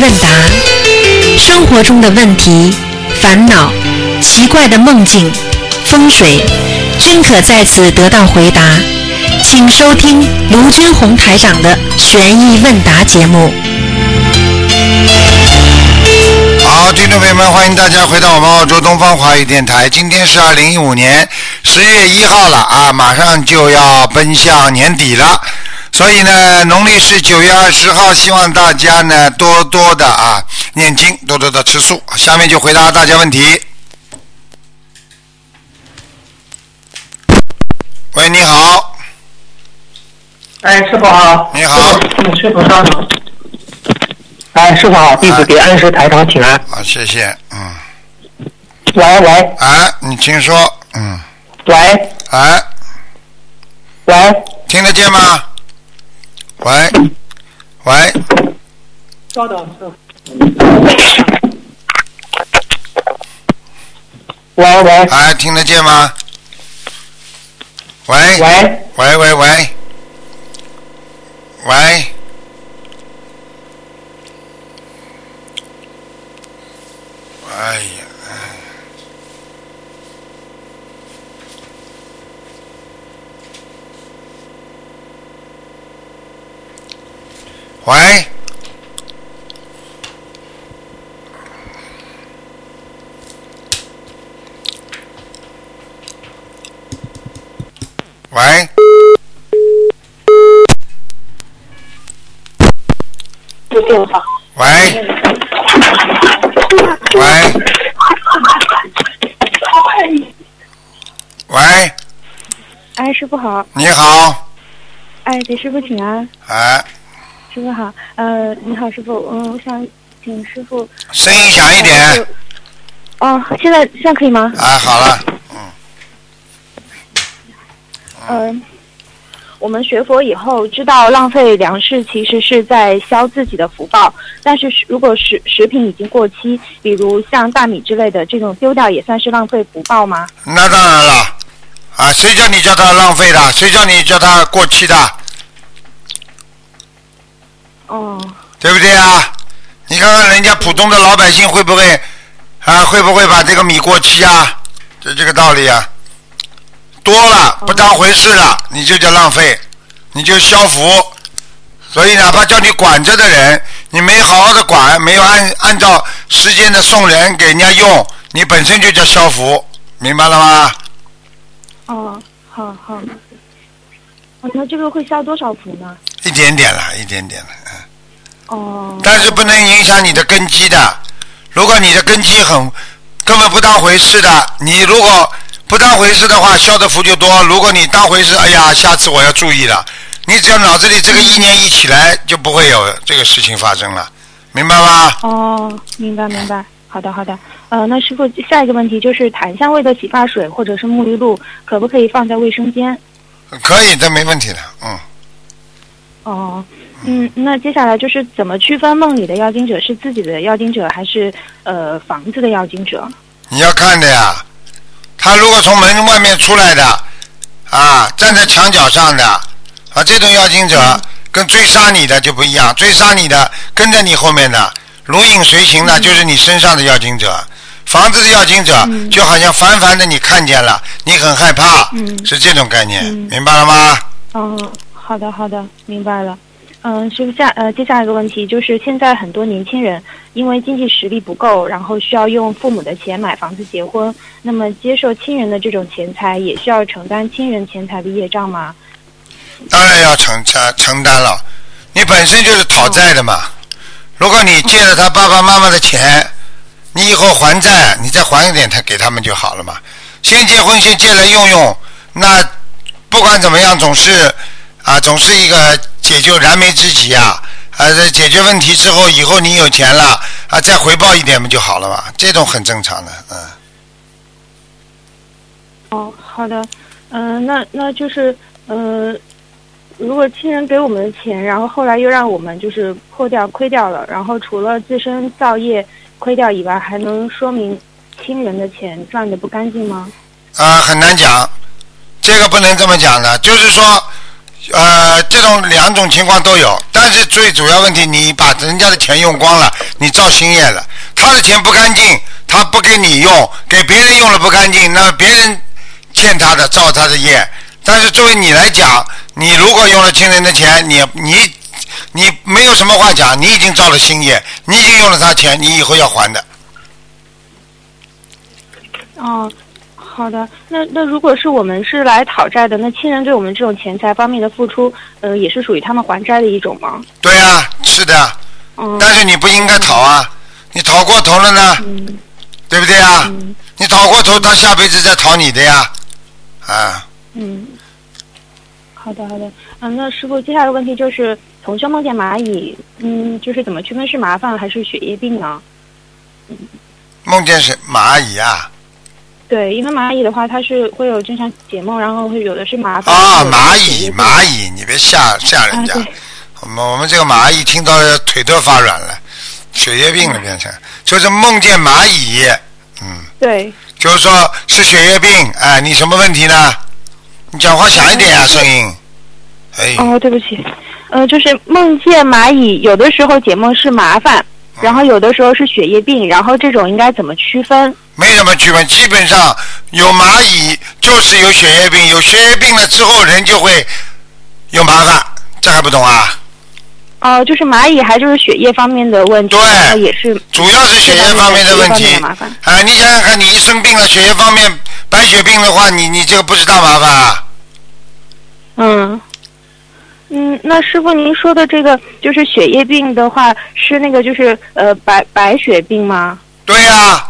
问答，生活中的问题、烦恼、奇怪的梦境、风水，均可在此得到回答。请收听卢军红台长的悬疑问答节目。好，听众朋友们，欢迎大家回到我们澳洲东方华语电台。今天是二零一五年十月一号了啊，马上就要奔向年底了，所以呢，农历是九月二十号，希望大家呢多多的啊念经，多多的吃素。下面就回答大家问题。喂，你好，哎，师傅好。你好嗯，师傅稍等。哎，师傅好，弟子给恩师台长请安。啊，谢谢，嗯，喂喂哎，你请说，嗯，喂哎，喂，听得见吗？喂，喂，稍等。喂喂。哎，听得见吗？喂，喂，喂喂喂，喂，哎呀，哎喂，喂，这电话。喂，喂，喂，哎，师傅好，你好，哎，给师傅请安，哎，师傅好，呃，你好，师傅，嗯，我想请师傅。声音响一点，哦，现在现在可以吗？啊，好了，嗯、我们学佛以后知道浪费粮食其实是在消自己的福报，但是如果食食品已经过期，比如像大米之类的这种丢掉也算是浪费福报吗？那当然了，啊，谁叫你叫它浪费的？谁叫你叫它过期的？哦，对不对啊？你看看人家普通的老百姓会不会啊？会不会把这个米过期啊？就这个道理啊。多了不当回事了，你就叫浪费，你就消福。所以哪怕叫你管着的人，你没好好的管，没有按按照时间的送人给人家用，你本身就叫消福，明白了吗？哦，好好。哦，那这个会消多少福呢？一点点了，一点点了，嗯。哦。但是不能影响你的根基的。如果你的根基很根本不当回事的，你如果不当回事的话，消的福就多。如果你当回事，哎呀，下次我要注意了。你只要脑子里这个意念一起来，就不会有这个事情发生了，明白吗？哦，明白明白。好的好的。呃，那师傅下一个问题就是檀香味的洗发水或者是沐浴露，可不可以放在卫生间？可以，这没问题的，嗯。哦，嗯，那接下来就是怎么区分梦里的妖精者是自己的妖精者还是呃房子的妖精者？你要看的呀，他如果从门外面出来的，啊，站在墙角上的，啊，这种妖精者跟追杀你的就不一样，追杀你的跟在你后面的，如影随形的，就是你身上的妖精者。房子的妖精者就好像凡凡的你看见了，你很害怕，是这种概念，明白了吗？哦，好的好的，明白了。嗯，师傅下呃，接下来一个问题就是，现在很多年轻人因为经济实力不够，然后需要用父母的钱买房子结婚，那么接受亲人的这种钱财，也需要承担亲人钱财的业障吗？当然要承承承担了，你本身就是讨债的嘛。如果你借了他爸爸妈妈的钱，你以后还债，你再还一点他给他们就好了嘛。先结婚先借来用用，那不管怎么样，总是啊，总是一个解救燃眉之急啊。啊，这解决问题之后，以后你有钱了啊，再回报一点不就好了嘛？这种很正常的，嗯。哦，好的，嗯、那那就是呃，如果亲人给我们的钱，然后后来又让我们就是破掉亏掉了，然后除了自身造业亏掉以外，还能说明亲人的钱赚的不干净吗？啊，很难讲，这个不能这么讲的。就是说，呃，这种两种情况都有，但是最主要问题，你把人家的钱用光了，你造新业了，他的钱不干净，他不给你用，给别人用了不干净，那别人欠他的造他的业，但是作为你来讲，你如果用了亲人的钱，你你你没有什么话讲，你已经造了新业，你已经用了他钱，你以后要还的。哦，好的。那那如果是我们是来讨债的，那亲人对我们这种钱财方面的付出，呃，也是属于他们还债的一种吗？对啊、是的，嗯但是你不应该讨啊，你讨过头了呢，嗯对不对啊？嗯你讨过头，他下辈子再讨你的呀，啊，嗯。好的好的，嗯，那师傅，接下来的问题就是，同修梦见蚂蚁，嗯，就是怎么区分是麻烦还是血液病呢？梦见是蚂蚁啊，对，因为蚂蚁的话，它是会有经常解梦，然后会有的是麻烦。啊，蚂蚁蚂蚁，你别吓吓人啊，家。对，我们我们这个蚂蚁听到腿都发软了，血液病了变成，就是梦见蚂蚁，嗯，对，就是说是血液病，哎，你什么问题呢？你讲话响一点啊、声音，哎，哦，对不起，呃，就是梦见蚂蚁，有的时候解梦是麻烦，然后有的时候是血液病，然后这种应该怎么区分？没什么区分，基本上有蚂蚁就是有血液病，有血液病了之后人就会有麻烦，这还不懂啊？哦、就是蚂蚁还就是血液方面的问题，对也是主要是血液方面的问题麻烦。啊！你想想看，你一生病了，血液方面白血病的话，你你这个不是大麻烦啊？嗯。嗯，那师傅您说的这个就是血液病的话，是那个就是呃白白血病吗？对呀、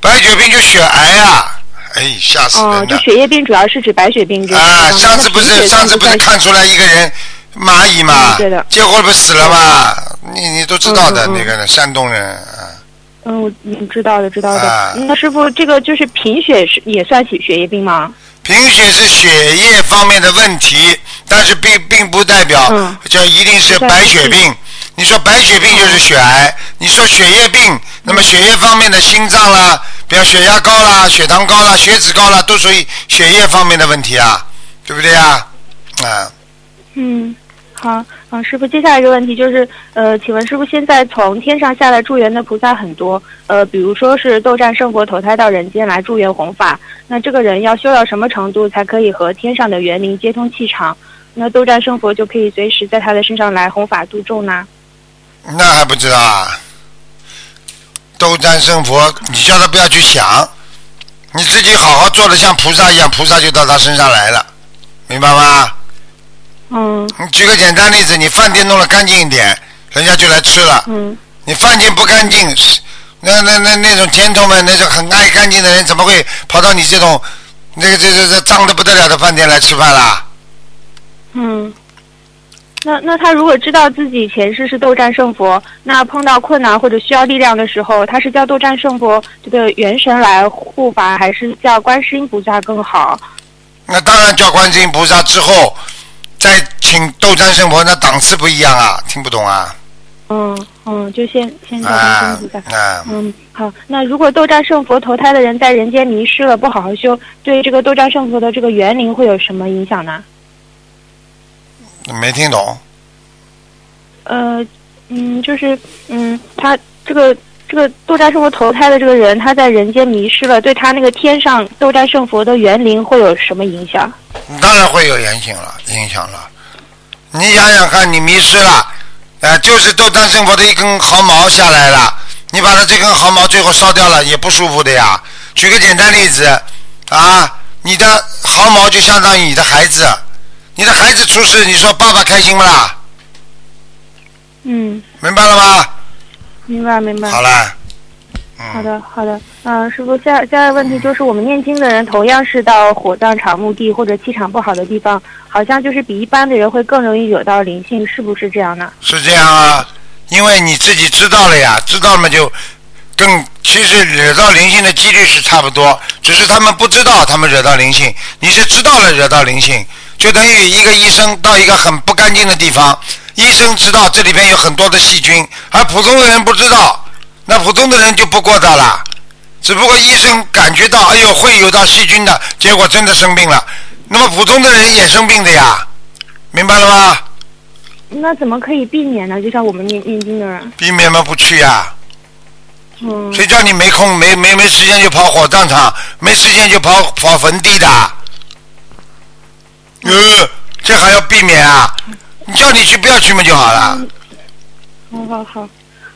白血病就血癌啊！哎，吓死了！就血液病主要是指白血病这个啊，上次不是上次不是看出来一个人蚂蚁嘛嗯对的，结果不死了嘛？你你都知道的那个人，山东人啊。嗯，我嗯知道的，知道的。啊那师傅，这个就是贫血是也算血血液病吗？贫血是血液方面的问题，但是并并不代表嗯这一定是白血病。你说白血病就是血癌，你说血液病，那么血液方面的心脏啦，比如血压高啦、血糖高啦、血脂高啦，都属于血液方面的问题啊，对不对呀？啊，嗯，好，嗯，师傅，接下来一个问题就是，呃，请问师傅，现在从天上下来助缘的菩萨很多，呃，比如说是斗战胜佛投胎到人间来助缘弘法，那这个人要修到什么程度才可以和天上的园林接通气场？那斗战胜佛就可以随时在他的身上来弘法度众呢？那还不知道啊？斗战胜佛，你叫他不要去想，你自己好好做的像菩萨一样，菩萨就到他身上来了，明白吗？嗯你举个简单例子，你饭店弄得干净一点，人家就来吃了。嗯你饭店不干净，那那那那种天头们，那种很爱干净的人，怎么会跑到你这种那个这这这脏的不得了的饭店来吃饭啦？嗯。那那他如果知道自己前世是斗战胜佛，那碰到困难或者需要力量的时候，他是叫斗战胜佛这个元神来护法，还是叫观世音菩萨更好？那当然叫观世音菩萨之后，再请斗战胜佛，那档次不一样啊，听不懂啊？嗯嗯，就先先叫观世音啊菩萨。啊，嗯，好。那如果斗战胜佛投胎的人在人间迷失了，不好好修，对这个斗战胜佛的这个园林会有什么影响呢？没听懂。呃，嗯，就是嗯，他这个这个斗战胜佛投胎的这个人，他在人间迷失了，对他那个天上斗战胜佛的园林会有什么影响？当然会有影响了，影响了。你想想看，你迷失了，呃，就是斗战胜佛的一根毫毛下来了，你把它这根毫毛最后烧掉了，也不舒服的呀。举个简单例子，啊，你的毫毛就相当于你的孩子，你的孩子出事，你说爸爸开心不啦？嗯，明白了吗？明白明白。好了，嗯，好的，好的。嗯、师傅，下下一个问题就是，我们念经的人同样是到火葬场、墓地或者气场不好的地方，好像就是比一般的人会更容易惹到灵性，是不是这样呢？是这样啊，因为你自己知道了呀，知道了嘛就更其实惹到灵性的几率是差不多，只是他们不知道他们惹到灵性，你是知道了惹到灵性，就等于一个医生到一个很不干净的地方，医生知道这里边有很多的细菌，而普通的人不知道，那普通的人就不过道了。只不过医生感觉到，哎呦会有到细菌的，结果真的生病了。那么普通的人也生病的呀，明白了吗？那怎么可以避免呢？就像我们念念经的人，避免嘛不去呀、嗯，谁叫你没空没没没时间就跑火葬场，没时间就跑跑坟地的？呃，这还要避免啊？你叫你去不要去嘛就好了。好好好，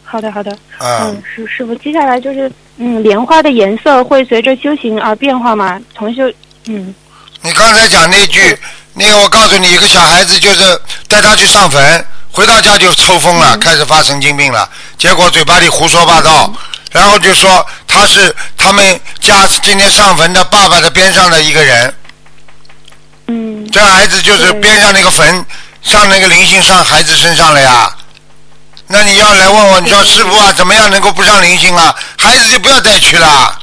好的好的，嗯嗯，，师师傅，接下来就是，嗯，莲花的颜色会随着修行而变化吗？同修，嗯你刚才讲那句，那个我告诉你，一个小孩子就是带他去上坟，回到家就抽风了，开始发神经病了，结果嘴巴里胡说八道，然后就说他是他们家今天上坟的爸爸的边上的一个人，嗯这孩子就是边上那个坟上那个灵性上孩子身上了呀。那你要来问我，你说师傅啊，怎么样能够不上灵性啊？孩子就不要再去了。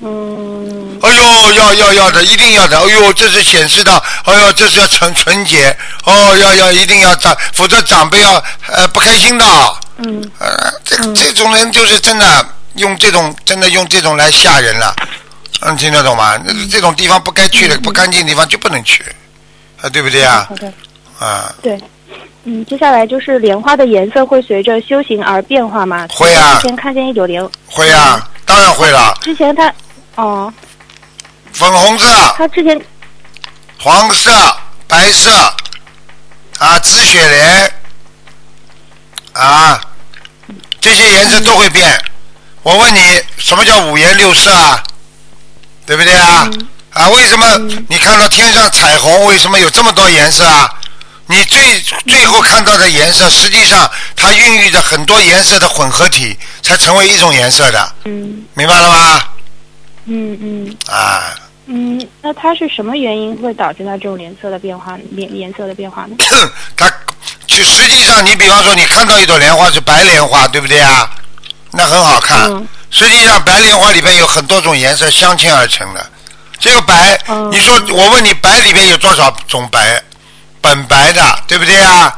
嗯哎呦，要要要的，一定要的。哎呦，这是显示到，哎呦，这是要纯纯洁。哦，要要一定要长，否则长辈要呃不开心的。嗯呃，这这种人就是真的用这种真的用这种来吓人了。嗯，听得懂吗？那这种地方不该去的、不干净的地方就不能去，啊，对不对啊好？的，啊，对。嗯，接下来就是莲花的颜色会随着修行而变化吗？会啊之前看见一朵莲，会啊，当然会了。之前他，哦，粉红色、它之前，黄色、白色，啊，紫雪莲，啊，这些颜色都会变。我问你，什么叫五颜六色啊？对不对啊？啊，为什么你看到天上彩虹，为什么有这么多颜色啊？你最最后看到的颜色，实际上它孕育着很多颜色的混合体，才成为一种颜色的，嗯明白了吗？嗯嗯啊，嗯，那它是什么原因会导致它这种颜色的变化？颜颜色的变化呢？它就实际上，你比方说，你看到一朵莲花是白莲花，对不对啊？那很好看。嗯实际上，白莲花里边有很多种颜色镶嵌而成的。这个白，嗯你说我问你，白里边有多少种白？本白的，对不对啊？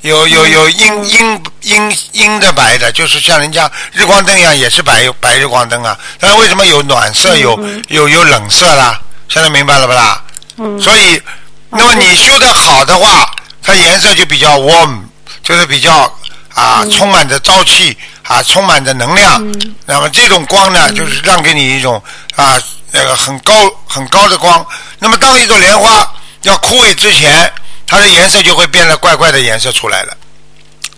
有有有阴阴阴阴的白的，就是像人家日光灯一样，也是白白日光灯啊。但是为什么有暖色，有有有冷色啦？现在明白了不啦？嗯所以，那么你修得好的话，它颜色就比较 warm，就是比较啊、充满着朝气啊，充满着能量。那么这种光呢，就是让给你一种啊那个很高很高的光。那么当一朵莲花要枯萎之前，它的颜色就会变得怪怪的颜色出来了。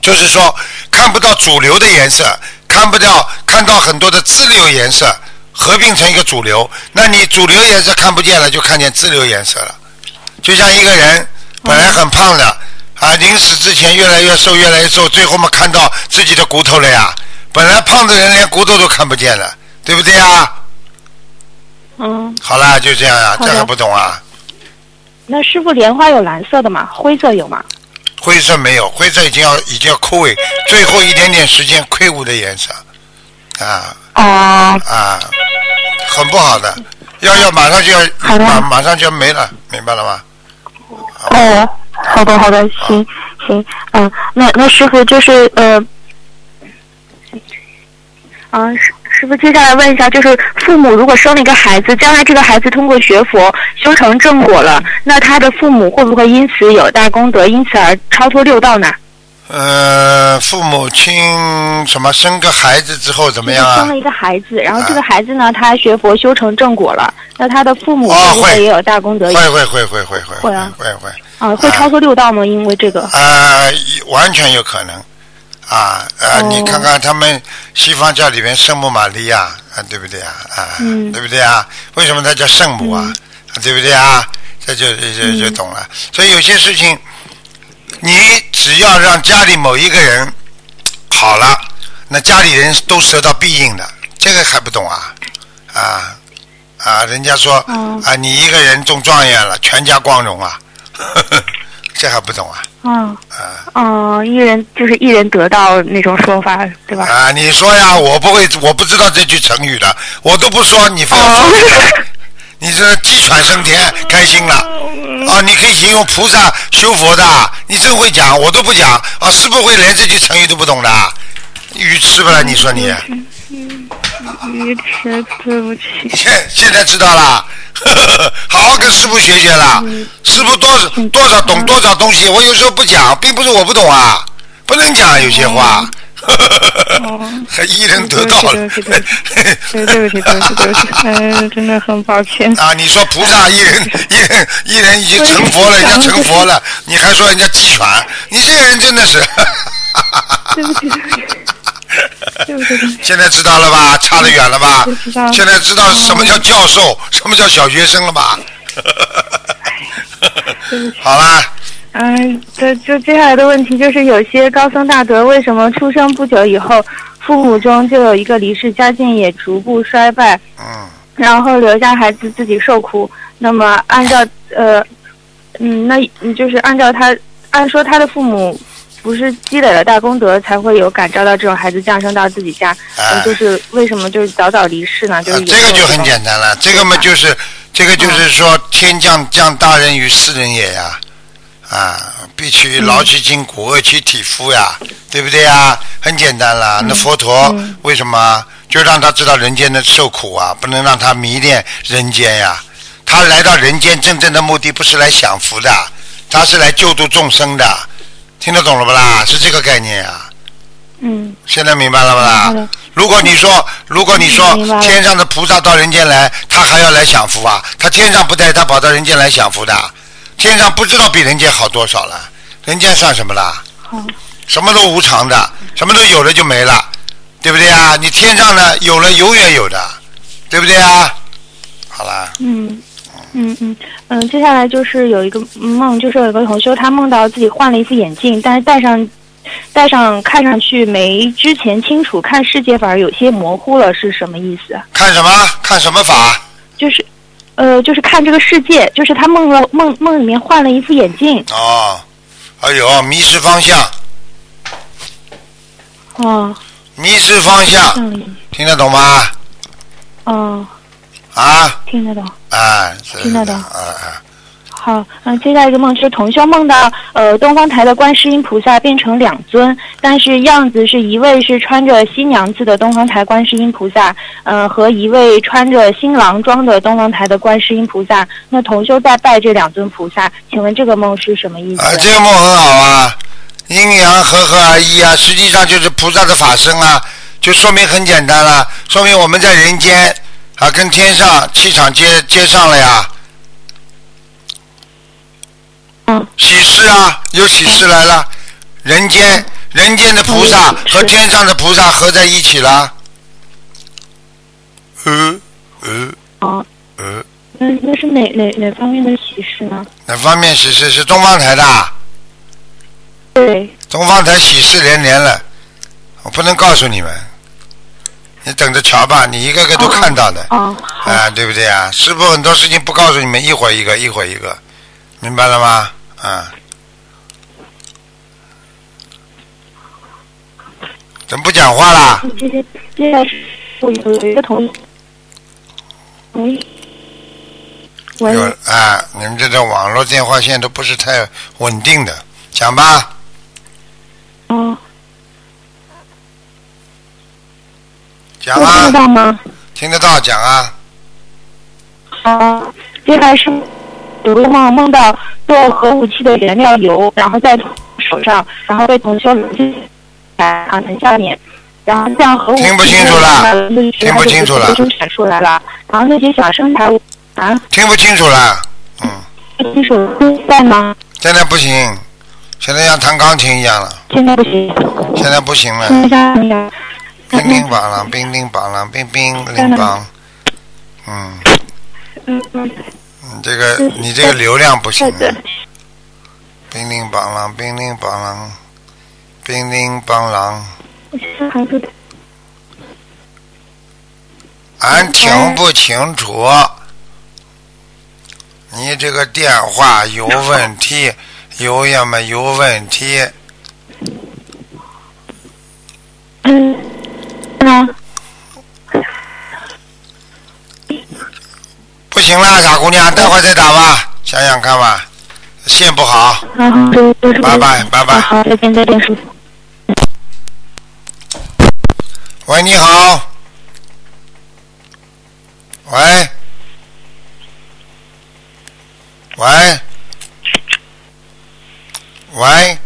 就是说看不到主流的颜色，看不到看到很多的支流颜色合并成一个主流，那你主流颜色看不见了，就看见支流颜色了。就像一个人本来很胖的啊，临死之前越来越瘦，越来越瘦，最后嘛看到自己的骨头了呀。本来胖的人连骨头都看不见了，对不对呀？嗯，好啦，就这样啊，这还不懂啊？那师傅莲花有蓝色的吗？灰色有吗？灰色没有，灰色已经要已经要枯萎，最后一点点时间魁梧的颜色，啊啊、啊，很不好的，要要马上就要马马上就要没了，明白了吗？哦，好的好的，行行，嗯，那那师傅就是呃，嗯，师师傅接下来问一下，就是父母如果生了一个孩子，将来这个孩子通过学佛修成正果了，那他的父母会不会因此有大功德，因此而超脱六道呢？呃，父母亲什么生个孩子之后怎么样啊生了？一个孩子，然后这个孩子呢，他学佛修成正果了，那他的父母会不会也有大功德？会会会会会会会啊会会啊，会超过六道吗？因为这个，啊，完全有可能啊呃，哦你看看他们西方教里面圣母玛利亚啊，对不对啊？啊，嗯对不对啊？为什么她叫圣母啊？啊对不对啊？这就就就懂了。所以有些事情，你只要让家里某一个人 好了，那家里人都得到庇应的，这个还不懂啊？啊啊！人家说、哦啊，你一个人中状元了，全家光荣啊，这还不懂啊？嗯啊哦，一人就是一人得道那种说法，对吧？啊！你说呀，我不会，我不知道这句成语的，我都不说，你非要说这个，你这鸡犬升天，开心了。啊，你可以形容菩萨修佛的，你真会讲，我都不讲啊，是不会连这句成语都不懂的？愚痴不啦？你说你？嗯愚痴，对不起。现现在知道了，好好跟师傅学学啦。师傅多多少懂多少东西，我有时候不讲，并不是我不懂啊，不能讲有些话。还一人得道了。对不起，对不起，对不起，对不起，对不起，嗯，真的很抱歉。啊！你说菩萨一人一人一人已经成佛了，人家成佛了，你还说人家鸡犬？你这个人真的是。对不起，对不起，对不，对。现在知道了吧？差得远了吧？现在知道什么叫教授，什么叫小学生了吧？好啦，嗯，对，就接下来的问题就是，有些高僧大德为什么出生不久以后，父母中就有一个离世，家境也逐步衰败，嗯，然后留下孩子自己受苦？那么按照呃，嗯，那嗯就是按照他，按说他的父母不是积累了大功德，才会有感召到这种孩子降生到自己家，哎呃，就是为什么就是早早离世呢？就是啊这个就很。简单了，这个嘛就是这个就是说天降降大任于斯人也呀，啊，必须劳其筋骨，饿其体肤呀，对不对呀？很简单啦。那佛陀嗯为什么就让他知道人间的受苦啊？不能让他迷恋人间呀。他来到人间真正的目的不是来享福的，他是来救度众生的，听得懂了不啦？是这个概念啊。嗯现在明白了不啦？如果你说，如果你说天上的菩萨到人间来，他还要来享福啊？他天上不带，他跑到人间来享福的。天上不知道比人间好多少了，人间算什么啦？好，什么都无常的，什么都有了就没了，对不对啊？你天上呢，有了永远有的，对不对啊？好啦，嗯。嗯嗯嗯，接下来就是有一个梦，就是有一个同修，他梦到自己换了一副眼镜，但是戴上戴上看上去没之前清楚，看世界反而有些模糊了，是什么意思？看什么？看什么法？就是，呃，就是看这个世界，就是他梦了梦梦里面换了一副眼镜，哦，哎呦，迷失方向，哦，迷失方向，听得懂吗？哦，啊，听得懂。哎，听得懂啊啊。好，嗯、接下来一个梦是同修梦到，呃，东方台的观世音菩萨变成两尊，但是样子是一位是穿着新娘子的东方台观世音菩萨，呃，和一位穿着新郎装的东方台的观世音菩萨。那同修在拜这两尊菩萨，请问这个梦是什么意思？啊，这个梦很好啊，阴阳和合而一啊，实际上就是菩萨的法身啊，就说明很简单了，说明我们在人间啊跟天上气场接接上了呀。嗯，喜事啊，有喜事来了，人间人间的菩萨嗯。和天上的菩萨合在一起了。呃呃哦，呃，那那是哪哪哪方面的喜事呢？哪方面喜事是东方台的啊？对，东方台喜事连连了，我不能告诉你们，你等着瞧吧，你一个个都看到的，啊，对不对啊？师傅很多事情不告诉你们，一会儿一个，一会儿一个，明白了吗？啊，怎么不讲话啦？接接接我有有一个同同意。喂，啊，你们这个网络电话线都不是太稳定的，讲吧。哦，听得啊，到吗？听得到，讲啊。好，接下来是有个梦，梦到做核武器的原料油，然后在手上，然后被同修留在躺在下面，然后这样核武器听不清楚了听听不清楚了。生产出来了，然后那些小生产啊，听不清楚了，嗯，听清楚在吗？现在不行，现在像弹钢琴一样了，现在不行，现在不行了。乒乒乓啷，乒乒乓啷，乒乒铃乓。嗯，嗯嗯，你这个你这个流量不行对对，乒铃乓啷，乒铃乓啷，乒铃乓啷。俺听不清楚，你这个电话有问题，有要么有问题。嗯，啊，不行了，傻姑娘，待会儿再打吧，想想看吧，线不好。拜拜拜拜好，再见再见，师傅。喂，你好。喂，喂，喂，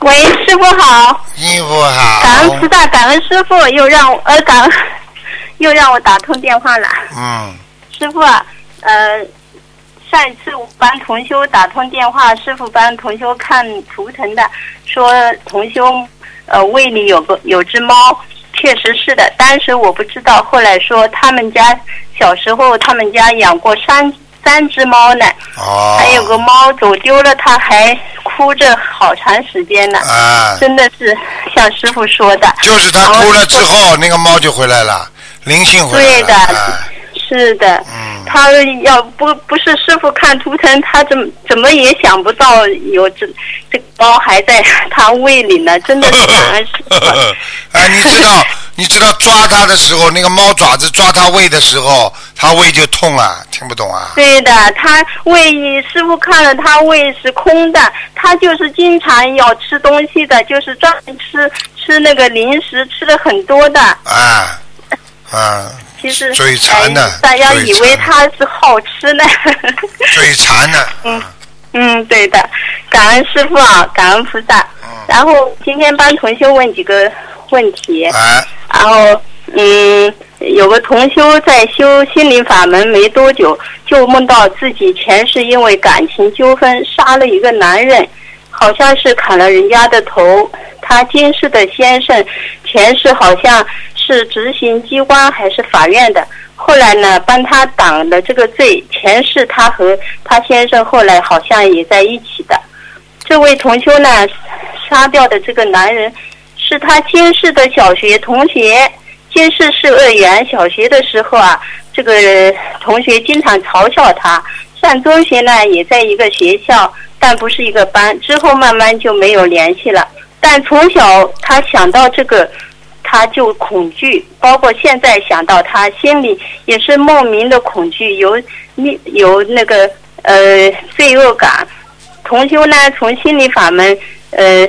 喂，师傅好，师傅好。感恩菩萨，感恩师傅，又让我呃感恩又让我打通电话了。嗯，师傅啊，呃，上一次我帮同修打通电话，师傅帮同修看图腾的，说同修呃胃里有个有只猫，确实是的，当时我不知道，后来说他们家小时候他们家养过三三只猫呢，哦。还有个猫走丢了，它还哭着好长时间呢，啊，真的是像师傅说的。就是他哭了之后，那个猫就回来了，灵性回来了。对的哎是的，嗯，他要不不是师傅看图腾，他怎么怎么也想不到有这这个猫还在他胃里呢，真的是感恩师傅。哎，你知道，你知道抓它的时候，那个猫爪子抓它胃的时候，它胃就痛啊，听不懂啊？对的，他胃师傅看了，他胃是空的，他就是经常要吃东西的，就是专门吃吃那个零食，吃的很多的。啊，啊，其实嘴馋的哎大家以为他是好吃呢。嘴馋的。嗯嗯，对的，感恩师傅啊，感恩菩萨。嗯然后今天帮同学问几个问题，啊，然后嗯，有个同修在修心灵法门没多久，就梦到自己前世因为感情纠纷杀了一个男人，好像是砍了人家的头。他今世的先生前世好像是执行机关还是法院的，后来呢帮他挡了这个罪。前世他和他先生后来好像也在一起的。这位同修呢，杀掉的这个男人是他今世的小学同学，先是是二元。小学的时候啊，这个同学经常嘲笑他。上中学呢，也在一个学校，但不是一个班。之后慢慢就没有联系了。但从小他想到这个，他就恐惧，包括现在想到他，心里也是莫名的恐惧，有有那个呃罪恶感。同修呢，从心理法门，呃，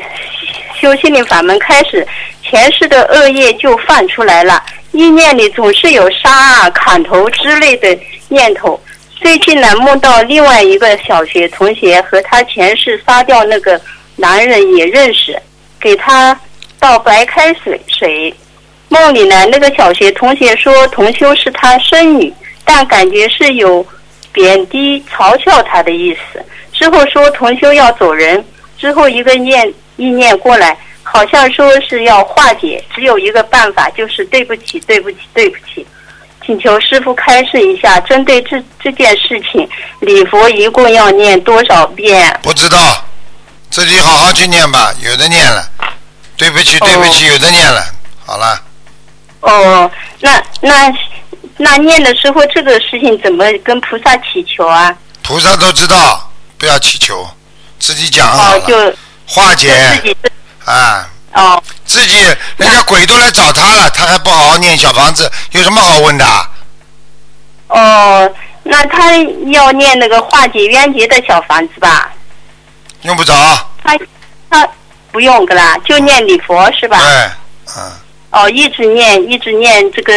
修心理法门开始，前世的恶业就犯出来了，意念里总是有杀啊、砍头之类的念头。最近呢，梦到另外一个小学同学和他前世杀掉那个男人也认识，给他倒白开水水。梦里呢，那个小学同学说同修是他孙女，但感觉是有贬低、嘲笑他的意思。之后说同修要走人，之后一个念意念过来，好像说是要化解，只有一个办法，就是对不起，对不起，对不起。请求师傅开示一下，针对这这件事情，礼佛一共要念多少遍？不知道，自己好好去念吧，有的念了。对不起，对不起，有的念了。好了，哦，那那那念的时候，这个事情怎么跟菩萨祈求啊？菩萨都知道，不要祈求，自己讲好哦，了，就化解自己啊。哦自己人家鬼都来找他了，他还不好好念小房子，有什么好问的？哦，那他要念那个化解冤结的小房子吧？用不着。他他不用的啦，就念礼佛是吧？对，嗯，哦，一直念，一直念这个，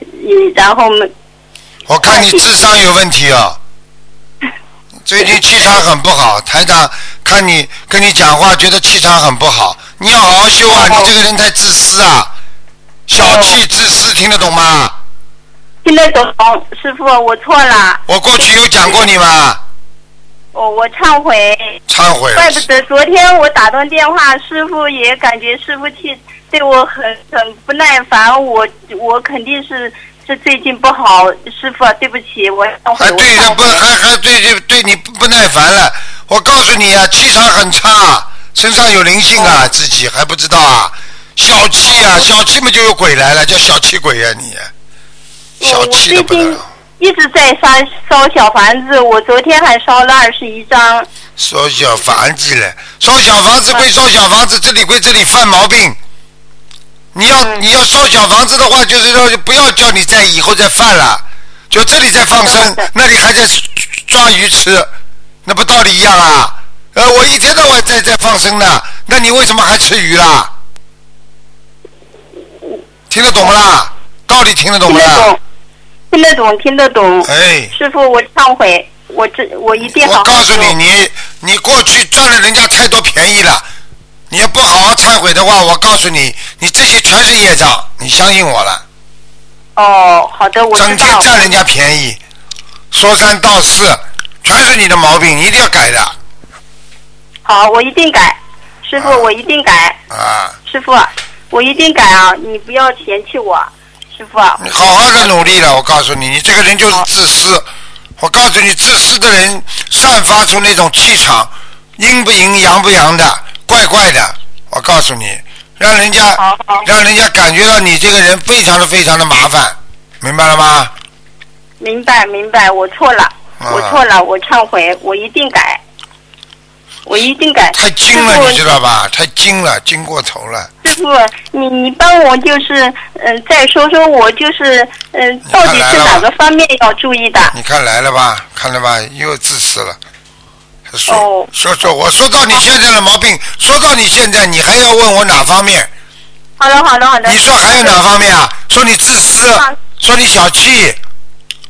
嗯，然后我看你智商有问题哦。最近气场很不好，台长看你跟你讲话，觉得气场很不好。你要好好修啊！哦你这个人太自私啊，小气自私，听得懂吗？听得懂，师傅，我错了，我过去有讲过你吗？我我忏悔。忏悔。怪不得昨天我打通电话，师傅也感觉师傅气对我很很不耐烦，我我肯定是是最近不好，师傅啊对不起，我还对人。不还还对对对你不不耐烦了。我告诉你啊，气场很差，身上有灵性啊，自己还不知道啊。小气啊，小气嘛就有鬼来了，叫小气鬼啊你，小气的不得了。一直在烧烧小房子，我昨天还烧了二十一张。烧小房子了，烧小房子归烧小房子，这里归这里犯毛病。你要嗯你要烧小房子的话，就是说不要叫你再以后再犯了，就这里在放生那里还在抓鱼吃，那不道理一样啊？呃，我一天到晚在在放生呢，那你为什么还吃鱼啦？听得懂不啦？道理听得懂不啦听得懂？，听得懂。哎，师傅，我忏悔，我这我一定好好我告诉你，你你过去占了人家太多便宜了，你要不好好忏悔的话，我告诉你，你这些全是业障，你相信我了。哦，好的，我知整天。占人家便宜，说三道四，全是你的毛病，你一定要改的好，我一定改，师傅，啊我一定改，啊！师傅，我一定改啊！你不要嫌弃我，师傅。你好好的努力了，我告诉你，你这个人就是自私。我告诉你，自私的人散发出那种气场，阴不阴、阳不阳的，怪怪的。我告诉你，让人家好好让人家感觉到你这个人非常的非常的麻烦，明白了吗？明白明白，我错了，啊我错了，我忏悔，我一定改，我一定改。太精了，你知道吧？太精了，精过头了。师傅，你你帮我就是嗯、呃再说说我就是嗯、呃到底是哪个方面要注意的？你看来了吧？看了吧？又自私了。说、哦说说，我说到你现在的毛病，说到你现在，你还要问我哪方面？好的好的好的。你说还有哪方面啊？说你自私啊，说你小气，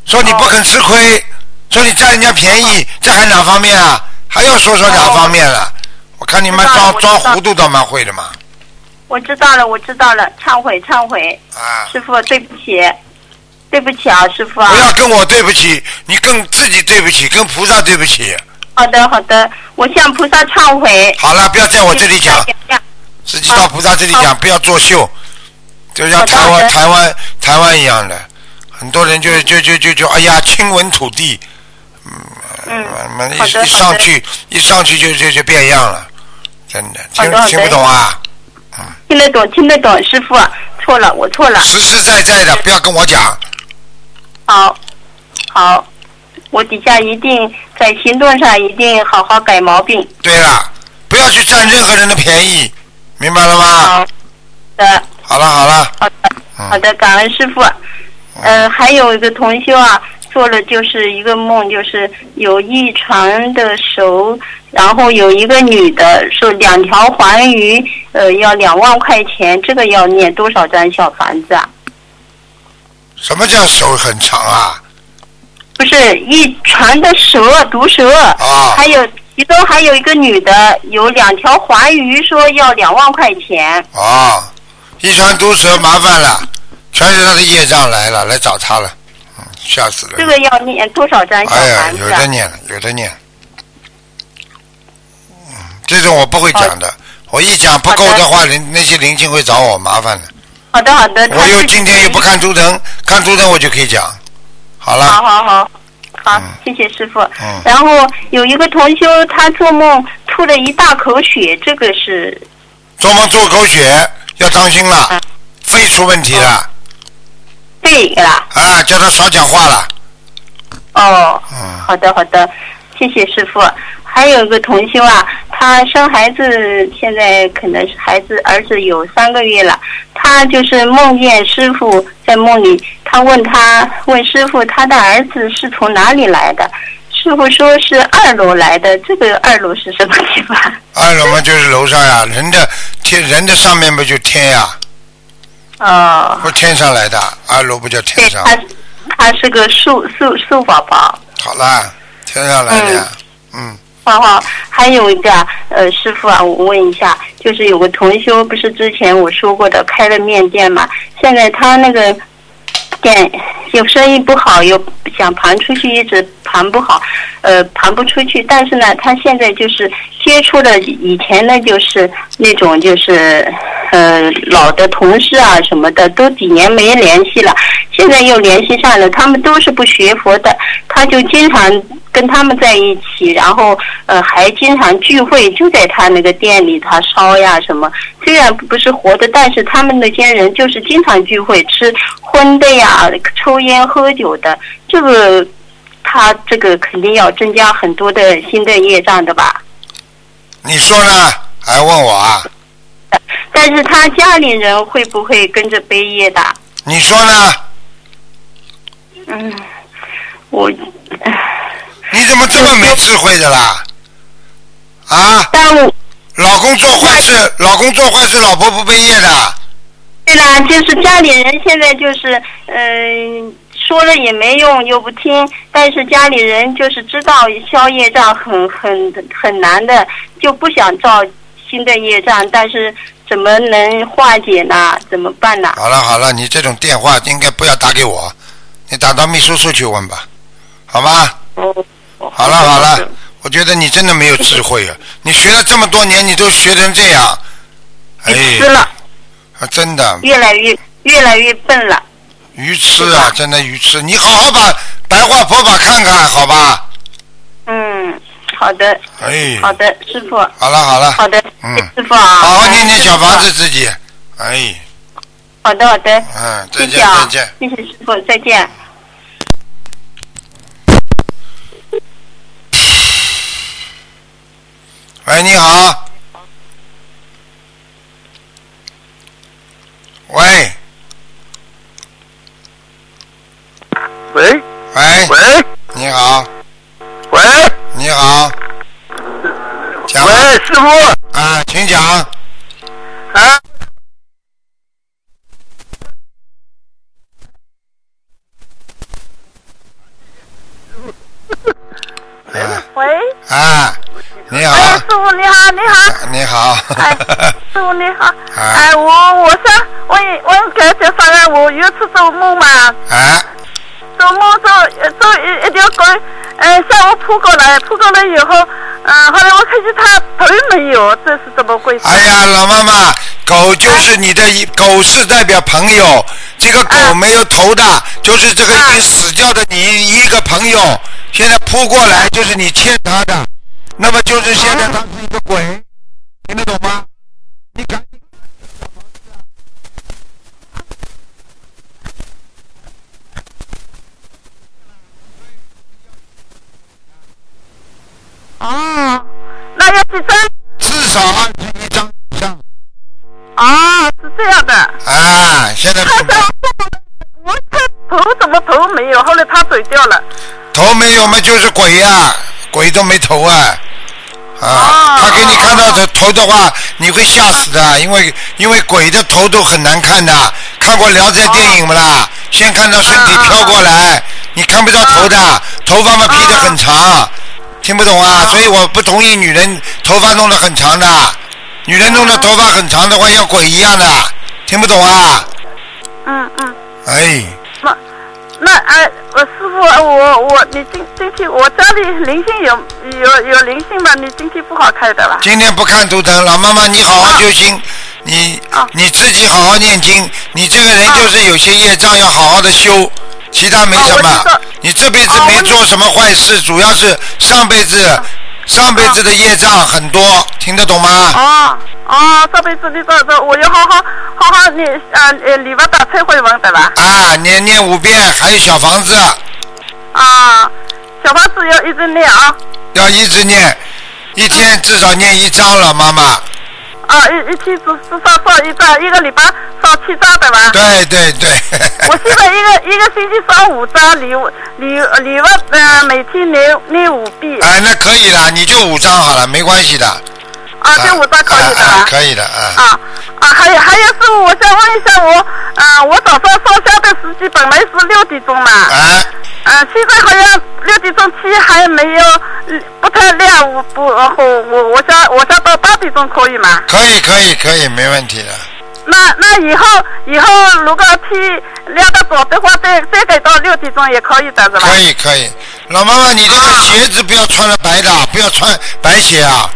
说你不肯吃亏，说你占人家便宜，这还哪方面啊？还要说说哪方面了？我看你们装装糊涂倒蛮会的嘛！我知道了，我知道了，忏悔忏悔，啊，师傅对不起，对不起啊，师傅啊不。要跟我对不起，你跟自己对不起，跟菩萨对不起。好的好的，我向菩萨忏悔。好了，不要在我这里讲，讲。自己到菩萨这里讲，不要作秀，就像台湾台湾台湾一样的，很多人就就就就就哎呀亲吻土地，嗯，嗯，一上去一上去就就就变样了，真的听的听不懂啊？听得懂听得懂，师傅错了，我错了。实实在在的，不要跟我讲，好，好，我底下一定在行动上一定好好改毛病。对了，不要去占任何人的便宜，明白了吗？好的，好了好了，好的，嗯好的，感恩师傅。呃，还有一个同修啊，做了就是一个梦，就是有一船的手，然后有一个女的说两条环鱼，呃，要两万块钱，这个要念多少张小房子啊？什么叫手很长啊？不是一船的蛇，毒蛇，啊还有其中还有一个女的，有两条环鱼，说要两万块钱。啊，一船毒蛇麻烦了，全是他的业障来了，来找他了，嗯，吓死了。这个要念多少张小哎呀？有的念了，有的念。嗯，这种我不会讲的，我一讲不够的话，人那些灵性会找我麻烦的。好的好的，我又今天又不看图腾，看图腾我就可以讲。好好了，好好，好好，谢谢师傅。嗯然后有一个同修，他做梦吐了一大口血，这个是做梦吐口血要当心了嗯，肺出问题了对了。啊，叫他少讲话了。哦，嗯，好的好的，谢谢师傅。还有一个同修啊，他生孩子，现在可能是孩子儿子有三个月了，他就是梦见师傅在梦里，他问他问师傅他的儿子是从哪里来的，师傅说是二楼来的，这个二楼是什么地方？二楼嘛就是楼上呀，人的天人的上面不就天呀，哦，不天上来的，阿罗不叫天，上。他他是个树树树宝宝。好啦，天上来的呀，嗯，好好，还有一个啊呃，师傅啊，我问一下，就是有个同修，不是之前我说过的开了面店嘛？现在他那个店有生意不好，又想盘出去，一直盘不好，呃，盘不出去。但是呢，他现在就是接触的以前呢，就是那种就是呃老的同事啊什么的，都几年没联系了，现在又联系上了。他们都是不学佛的，他就经常跟他们在一起，然后呃还经常聚会，就在他那个店里，他烧呀什么。虽然不是活的，但是他们那些人就是经常聚会，吃荤的呀，抽烟喝酒的，这个他这个肯定要增加很多的新的业障的吧。你说呢？还问我啊？但是他家里人会不会跟着背业的？你说呢？嗯，我，你怎么这么没智慧的啦？啊，但我老公做坏事，老公做坏事，老婆不背业的。对啦，就是家里人现在就是，嗯、说了也没用，又不听。但是家里人就是知道消业障很很很难的，就不想造新的业障，但是怎么能化解呢？怎么办呢？好了好了，你这种电话应该不要打给我，你打到秘书处去问吧，好吗？哦，好了好了，我觉得你真的没有智慧啊！你学了这么多年，你都学成这样，哎，愚痴了，啊真的越来越越来越笨了。愚痴啊，真的愚痴！你好好把白话佛法看看，好吧？嗯，好的，哎，好的，师傅，好了好了，好的，嗯师傅啊，好好念念嗯小房。子自己，哎，好的，好的，嗯，再见再见。，谢谢师傅，再见。喂，你好。喂。喂。喂，喂。你好，喂。你好，讲。喂，师傅。啊，请讲。啊，啊。喂，啊，你好。哎，，师傅你好，你好，你好。哎，师傅你好，啊。哎，我我说我我感觉上来，我有次做梦嘛，啊，做梦做做一一条狗，呃，向我扑过来，扑过来以后，嗯、后来我看见它头没有，这是怎么回事？哎呀，老妈妈，狗就是你的一，狗是代表朋友，这个狗啊。没有头的，就是这个已经啊死掉的你一个朋友，现在扑过来就是你欠他的，那么就是现在他是一个鬼，听得懂吗？你赶紧。哦，那要几张？至少二十一张以上啊，是这样的。啊！现在他想我他头怎么头没有？后来他走掉了。头没有嘛，就是鬼呀、鬼都没头啊！啊，哦他给你看到的头的话，你会吓死的，因为因为鬼的头都很难看的。看过《聊斋》电影不啦？先看到身体飘过来，你看不到头的，头发嘛披得很长，听不懂啊？所以我不同意女人头发弄得很长的，女人弄的头发很长的话像鬼一样的，听不懂啊？嗯嗯。哎，那那哎，我师傅，我我你今今天我家里灵性有有有灵性吗？你今天不好开的吧？今天不看图腾，老妈妈你好好修心，你啊你自己好好念经，你这个人就是有些业障要好好的修，其他没什么。你这辈子没做什么坏事，主要是上辈子上辈子的业障很多，听得懂吗？哦哦，上辈子你这这，我要好好好好念啊呃礼拜打忏悔文对吧？啊，念念五遍，还有小房子啊，小房子要一直念啊要一直念，一天至少念一张了，妈妈。啊一一天只只烧烧一张，一个礼拜烧七张对吧？对对对。我现在一个一个星期烧五张礼物礼礼物呃每天念念五遍哎，那可以啦，你就五张好了，没关系的。啊，这五张可以的？可以的啊。啊啊，还有还有，师傅，我想问一下我，啊，我早上烧香的时间本来是六点钟嘛，啊，啊，现在好像六点钟天还没有嗯不太亮，我不我我我想我想到八点钟可以吗？可以可以可以，没问题的。那那以后以后如果天亮得早的话，再再改到六点钟也可以的是吧？可以可以，老妈妈，你这个啊鞋子不要穿了白的，不要穿白鞋啊，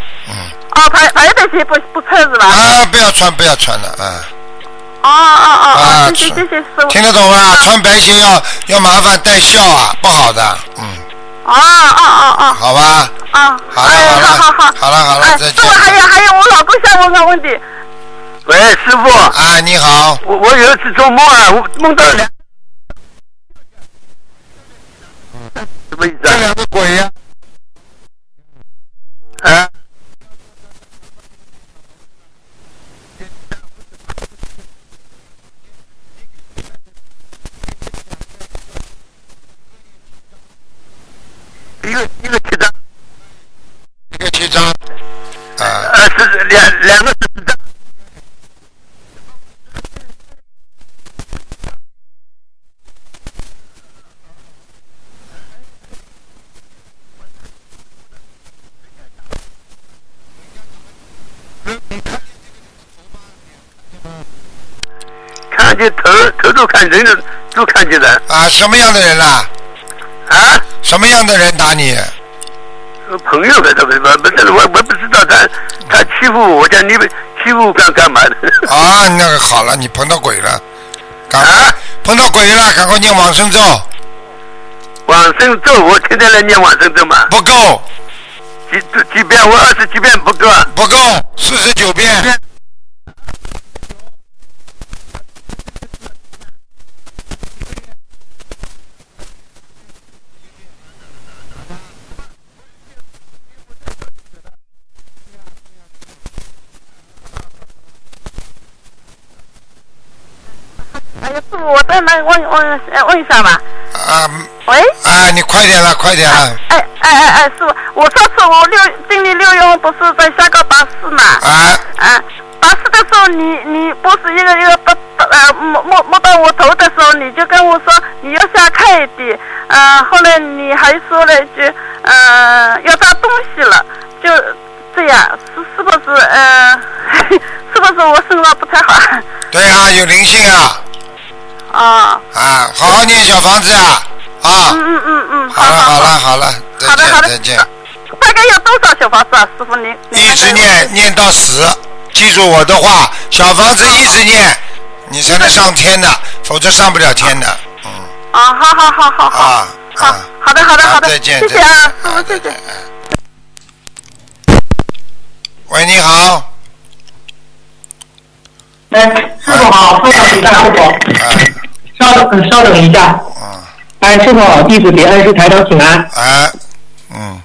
排排的鞋不不穿是吧？啊，不要穿不要穿了，啊，哦哦哦啊哦，谢谢谢谢师傅。听得懂吗？穿白鞋要要麻烦带孝啊，不好的，嗯，哦哦哦哦。好吧，啊，好了哎，好了好好好，了好了哎，再见。师傅还有还有，我老公想问个问题，喂，师傅，啊，你好，我我有一次做梦啊，我梦到两，什么意思这两个鬼呀、啊？一个一个七张，一个七张，啊，呃，是两两个是张。看见头头都看人了，都看见人啊！什么样的人啦、什么样的人打你？呃朋友的，这不不我我不知道他他欺负我，我讲你们欺负干干嘛的？啊，那个好了，你碰到鬼了，赶快、啊碰到鬼了，赶快念往生咒，往生咒，我天天来念往生咒嘛，不够，几几遍？我二十几遍不够啊。不够，四十九遍。我再来问问呃问一下吧。啊喂，啊，你快点了，快点了，哎哎哎哎，师傅，我上次我六经历六月不是在香港巴士嘛？啊，啊，巴士的时候你你不是一个一个不呃摸摸摸到我头的时候，你就跟我说你要下快一点，呃，后来你还说了一句呃要抓东西了，就这样，是是不是呃 是不是我身上不太好？对啊，有灵性啊，啊，啊，好好念小房子啊，啊，嗯嗯嗯嗯，好了好了好。了，再好的好的。见再见，大概要多少小房子啊，师傅您？一直念念到死，记住我的话，小房子一直念，你才能上天的，否则上不了天的，嗯，啊，好好好好好，啊好啊，好的好的好的，再见谢谢啊，再见。师傅再见。喂，你好，哎，师傅好，稍等一下，师傅，啊稍等，嗯稍等一下。啊哎，师傅好，弟子给恩师台长请安。哎，嗯，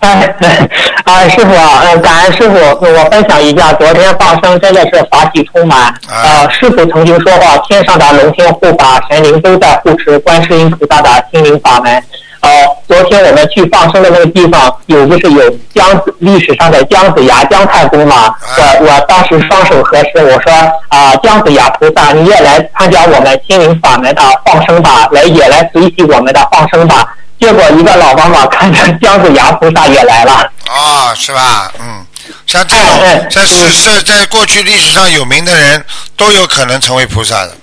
哎，哎，师傅啊，嗯，感恩师傅，我分享一下，昨天放生真的是法喜充满。呃，师傅曾经说过，天上的龙天护法神灵都在护持观世音菩萨的心灵法门。呃，昨天我们去放生的那个地方，有就是有姜子历史上的姜子牙姜太公嘛。我我当时双手合十，我说啊、姜子牙菩萨，你也来参加我们心灵法门的放生吧，来也来随喜我们的放生吧。结果一个老妈妈看着姜子牙菩萨也来了。哦，是吧？嗯，像这哎哎种在史在在过去历史上有名的人，都有可能成为菩萨的。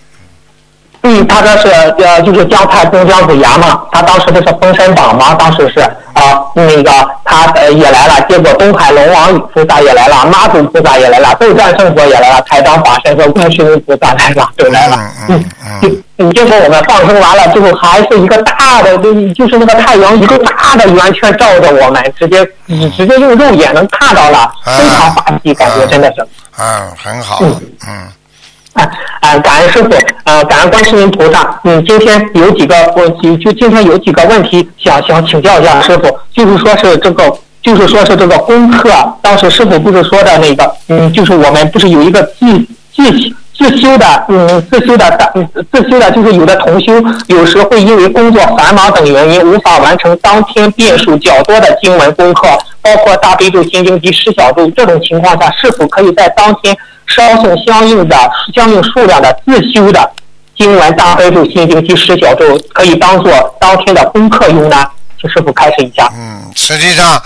嗯，他这是呃，就是姜太公姜子牙嘛，他当时不是封神榜嘛，当时是啊、那个他呃也来了，结果东海龙王菩萨也来了，妈祖菩萨也来了，斗战胜佛也来了，太上法身和观世音菩萨来了，都来了。嗯嗯嗯，嗯，结果我们放生完了之后，还是一个大的，就就是那个太阳一个大的圆圈照着我们，直接你直接用肉眼能看到了，非常法喜，感觉真的是。嗯，很好，嗯，啊啊，感恩师傅，呃，感恩观世音菩萨。嗯，今天有几个问题，就今天有几个问题想想请教一下师傅，就是说是这个，就是说是这个功课，当时师傅不是说的那个，嗯，就是我们不是有一个自自自修的，嗯，自修的大，自修的，就是有的同修有时会因为工作繁忙等原因，无法完成当天遍数较多的经文功课，包括大悲咒、心经及十小咒。这种情况下，是否可以在当天稍送相应的相应数量的自修的经文、大悲咒、心经及十小咒，可以当做当天的功课用呢？请师傅开始一下。嗯，实际上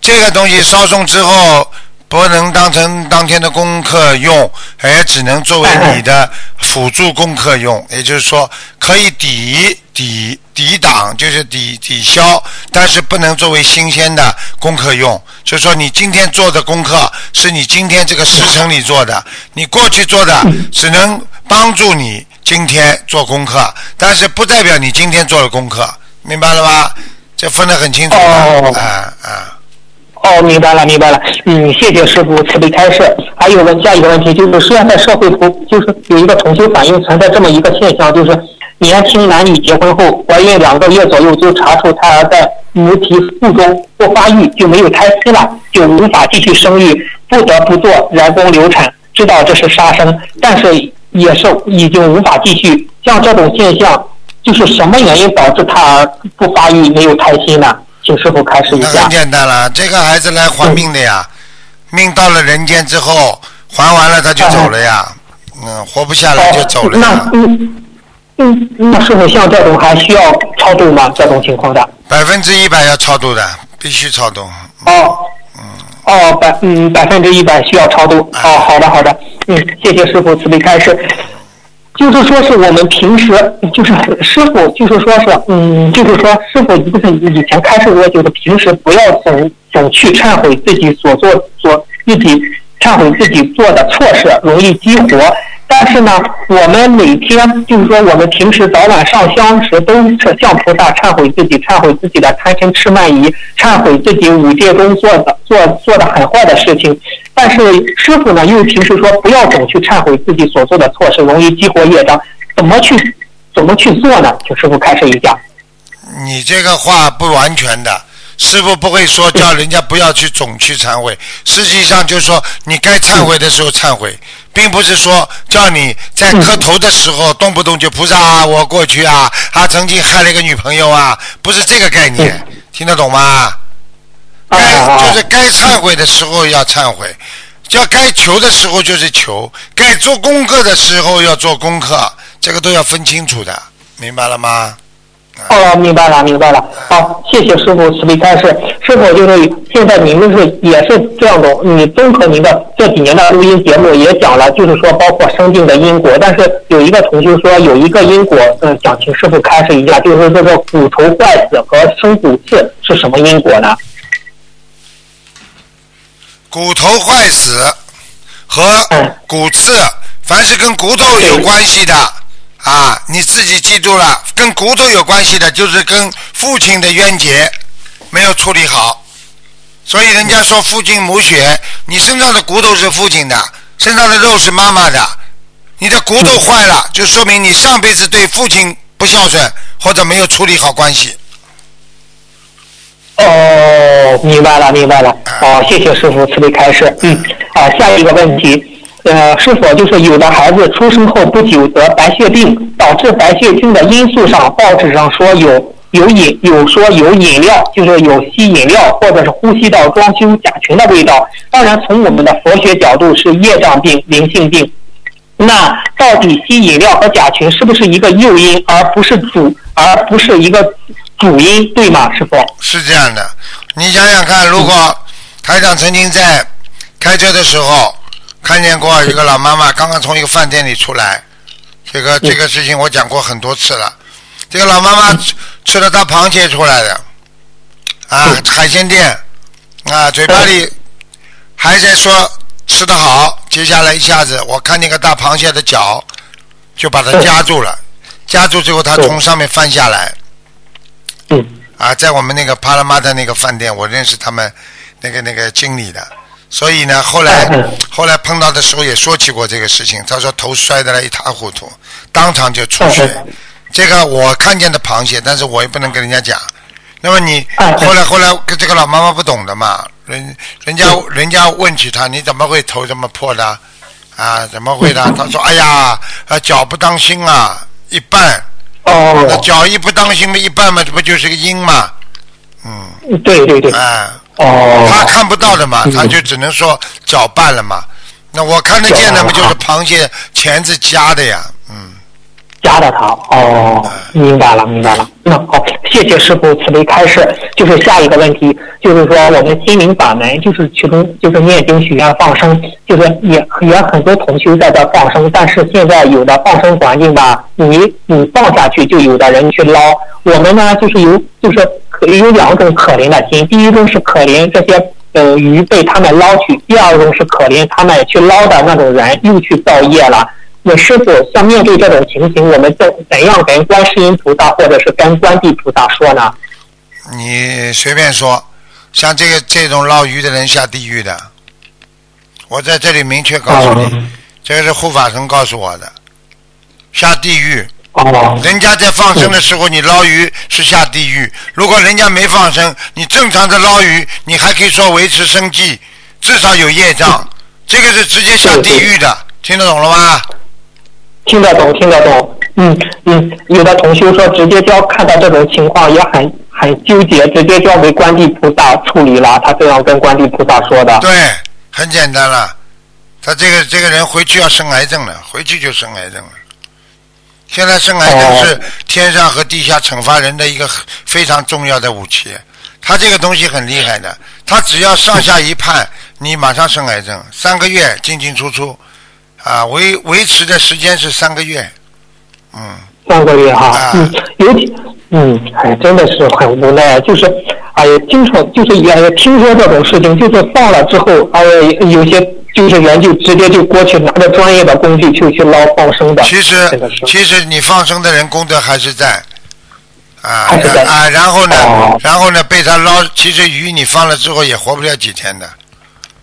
这个东西烧送之后，不能当成当天的功课用，而只能作为你的辅助功课用。也就是说，可以抵抵抵挡，就是抵抵消，但是不能作为新鲜的功课用。就是说，你今天做的功课是你今天这个时辰里做的，你过去做的只能帮助你今天做功课，但是不代表你今天做了功课，明白了吧？这分得很清楚啊啊。哦，明白了，明白了。嗯，谢谢师傅慈悲开示。还有问下一个问题，就是虽然在社会图，就是有一个重修反映存在这么一个现象，就是年轻男女结婚后怀孕两个月左右就查出胎儿在母体腹中不发育，就没有胎期了，就无法继续生育，不得不做人工流产。知道这是杀生，但是也是已经无法继续。像这种现象，就是什么原因导致胎儿不发育没有胎心呢？请师傅开始一下那很。简单了，这个孩子来还命的呀，命到了人间之后，还完了他就走了呀，嗯，活不下来就走了那呀，嗯嗯，那师傅像这种还需要超度吗？这种情况的？百分之一百要超度的，必须超度。哦。哦，百嗯百分之一百需要超度。哦，好的好的，嗯，谢谢师傅慈悲开示。就是说是我们平时就是师傅就是说是嗯，就是说师傅不是以前开示过，就是平时不要总总去忏悔自己所做所自己忏悔自己做的错事，容易激活。但是呢，我们每天就是说，我们平时早晚上香时都是向菩萨忏悔自己，忏悔自己的贪嗔痴慢疑，忏悔自己五戒中做的做做的很坏的事情。但是师傅呢，又平时说不要总去忏悔自己所做的错事，容易激活业障。怎么去怎么去做呢？请师傅开示一下。你这个话不完全的，师傅不会说叫人家不要去总去忏悔，实际上就是说你该忏悔的时候忏悔，并不是说叫你在磕头的时候动不动就菩萨啊，我过去啊，他曾经害了一个女朋友啊，不是这个概念，听得懂吗？该就是该忏悔的时候要忏悔，叫该求的时候就是求，该做功课的时候要做功课，这个都要分清楚的，明白了吗？哦，明白了，明白了。好，谢谢师傅慈悲开示。师傅就是现在您们是也是这样的，你综合您的这几年的录音节目也讲了，就是说包括生病的因果。但是有一个同学说有一个因果，嗯，想请师傅开示一下，就是说这个骨头坏死和生骨刺是什么因果呢？骨头坏死和骨刺，凡是跟骨头有关系的啊，你自己记住了，跟骨头有关系的，就是跟父亲的冤结没有处理好，所以人家说父亲母血，你身上的骨头是父亲的，身上的肉是妈妈的，你的骨头坏了，就说明你上辈子对父亲不孝顺，或者没有处理好关系。哦，明白了，明白了。哦，谢谢师傅慈悲开示。嗯，啊，下一个问题，呃，是否就是有的孩子出生后不久得白血病，导致白血病的因素上，报纸上说有有饮有说有饮料，就是有吸饮料或者是呼吸道装修甲醛的味道。当然，从我们的佛学角度是业障病、灵性病。那到底吸饮料和甲醛是不是一个诱因，而不是主，而不是一个？主因对吗，师傅？是这样的，你想想看，如果台长曾经在开车的时候看见过一个老妈妈刚刚从一个饭店里出来，这个这个事情我讲过很多次了。这个老妈妈吃吃了大螃蟹出来的，啊，海鲜店，啊，嘴巴里还在说吃得好，接下来一下子我看见个大螃蟹的脚就把它夹住了，夹住之后它从上面翻下来。嗯，啊，在我们那个帕拉马的那个饭店，我认识他们那个那个经理的，所以呢，后来 后来碰到的时候也说起过这个事情。他说头摔得来一塌糊涂，当场就出血。这个我看见的螃蟹，但是我也不能跟人家讲。那么你 后来后来跟这个老妈妈不懂的嘛，人人家人家问起他，你怎么会头这么破的？啊，怎么会的？他说，哎呀，啊脚不当心啊，一绊。哦，那脚一不当心嘛，一半嘛，这不就是个阴嘛？嗯，对对对，哎，哦，他看不到的嘛，他就只能说搅拌了嘛。那我看得见的不，就是螃蟹钳子夹的呀，嗯，夹的它。哦，明白了，明白了。那好，谢谢师傅慈悲开示。就是下一个问题，就是说我们心灵法门，就是其中就是念经许愿放生，就是也也很多同修在这放生，但是现在有的放生环境吧，你你放下去，就有的人去捞。我们呢，就是有就是有两种可怜的心，第一种是可怜这些呃鱼被他们捞取，第二种是可怜他们去捞的那种人又去造业了。那师傅，像面对这种情形，我们怎怎样跟观世音菩萨或者是跟观地菩萨说呢？你随便说，像这个这种捞鱼的人下地狱的，我在这里明确告诉你，这个是护法神告诉我的，下地狱。哦。人家在放生的时候，你捞鱼是下地狱；如果人家没放生，你正常的捞鱼，你还可以说维持生计，至少有业障。这个是直接下地狱的，听得懂了吗？听得懂，听得懂。嗯嗯，有的同修说，直接交看到这种情况也很很纠结，直接交给观地菩萨处理了。他这样跟观地菩萨说的。对，很简单了。他这个这个人回去要生癌症了，回去就生癌症了。现在生癌症是天上和地下惩罚人的一个非常重要的武器。他这个东西很厉害的，他只要上下一判，你马上生癌症，三个月进进出出。啊，维维持的时间是三个月，嗯，三个月哈啊，嗯，尤其，嗯，哎，真的是很无奈，就是，哎呀，经常就是也听说这种事情，就是放了之后，哎呀，有些救生员就直接就过去拿着专业的工具就去捞放生的，其实其实你放生的人功德还是在，啊还是在啊，然后呢哦，然后呢被他捞，其实鱼你放了之后也活不了几天的。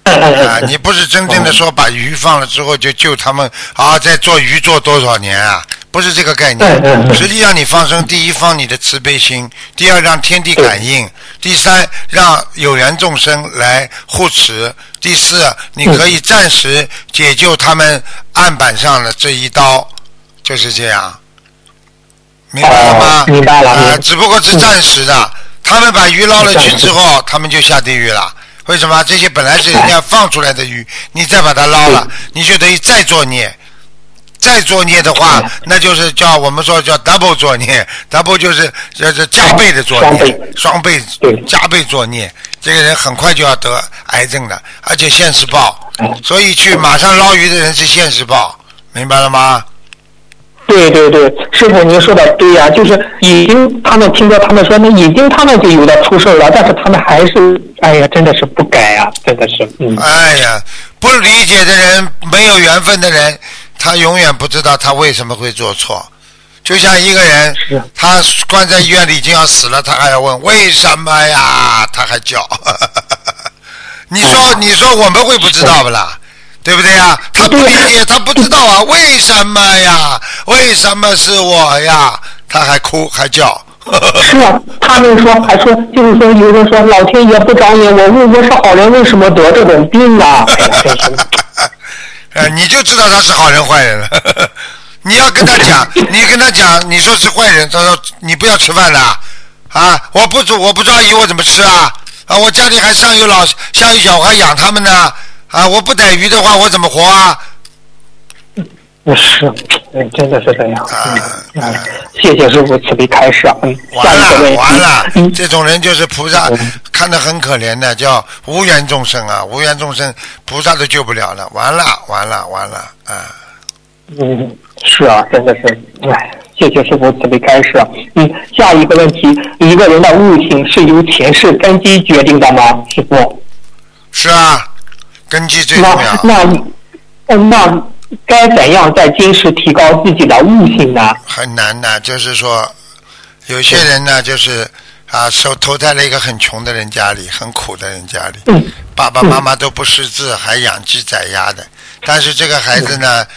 啊，嗯你不是真正的说把鱼放了之后就救他们啊，在做鱼做多少年啊？不是这个概念。嗯实际上，你放生，第一放你的慈悲心，第二让天地感应，第三让有缘众生来护持，第四你可以暂时解救他们案板上的这一刀，就是这样。明白了吗？哦明白了啊，只不过是暂时的。他们把鱼捞了去之后，他们就下地狱了。为什么？这些本来是人家放出来的鱼，你再把它捞了，你就等于再作孽。再作孽的话，那就是叫我们说叫 double 作孽，double 就是就是加倍的作孽双倍，加倍作孽。这个人很快就要得癌症的，而且现世报，所以去马上捞鱼的人是现世报，明白了吗？对对对，师傅您说的对呀、就是已经他们听到他们说，那已经他们就有的出事儿了，但是他们还是，哎呀，真的是不改呀、真的是，嗯，哎呀，不理解的人，没有缘分的人，他永远不知道他为什么会做错。就像一个人，他关在医院里已经要死了，他还要问为什么呀？他还叫。你说，你说我们会不知道不啦？对不对呀？他不理解，他不知道啊，为什么呀？为什么是我呀？他还哭还叫。是啊，他们说还说，就是说有人说老天爷不找你，我问我是好人，为什么得这种病啊？呃，你就知道他是好人坏人了。你要跟他讲，你跟他讲，你说是坏人，他说你不要吃饭的啊！我不抓我不抓鱼，我怎么吃啊？啊，我家里还上有老下有小，我还养他们呢啊！我不逮鱼的话，我怎么活啊？是，嗯，真的是这样。啊嗯，哎谢谢师傅慈悲开示啊。嗯，下完了。完了，嗯，这种人就是菩萨嗯看得很可怜的，叫无缘众生啊，无缘众生菩萨都救不了了，完了完了完了啊！嗯，是啊，真的是，哎，谢谢师傅慈悲开示。嗯，下一个问题，一个人的悟性是由前世根基决定的吗？师傅？是啊，根基最重那要。那，嗯那该怎样在今世提高自己的悟性呢？很难的，就是说，有些人呢，就是啊，投投在了一个很穷的人家里，很苦的人家里，嗯。爸爸妈妈都不识字，还养鸡宰鸭的。但是这个孩子呢，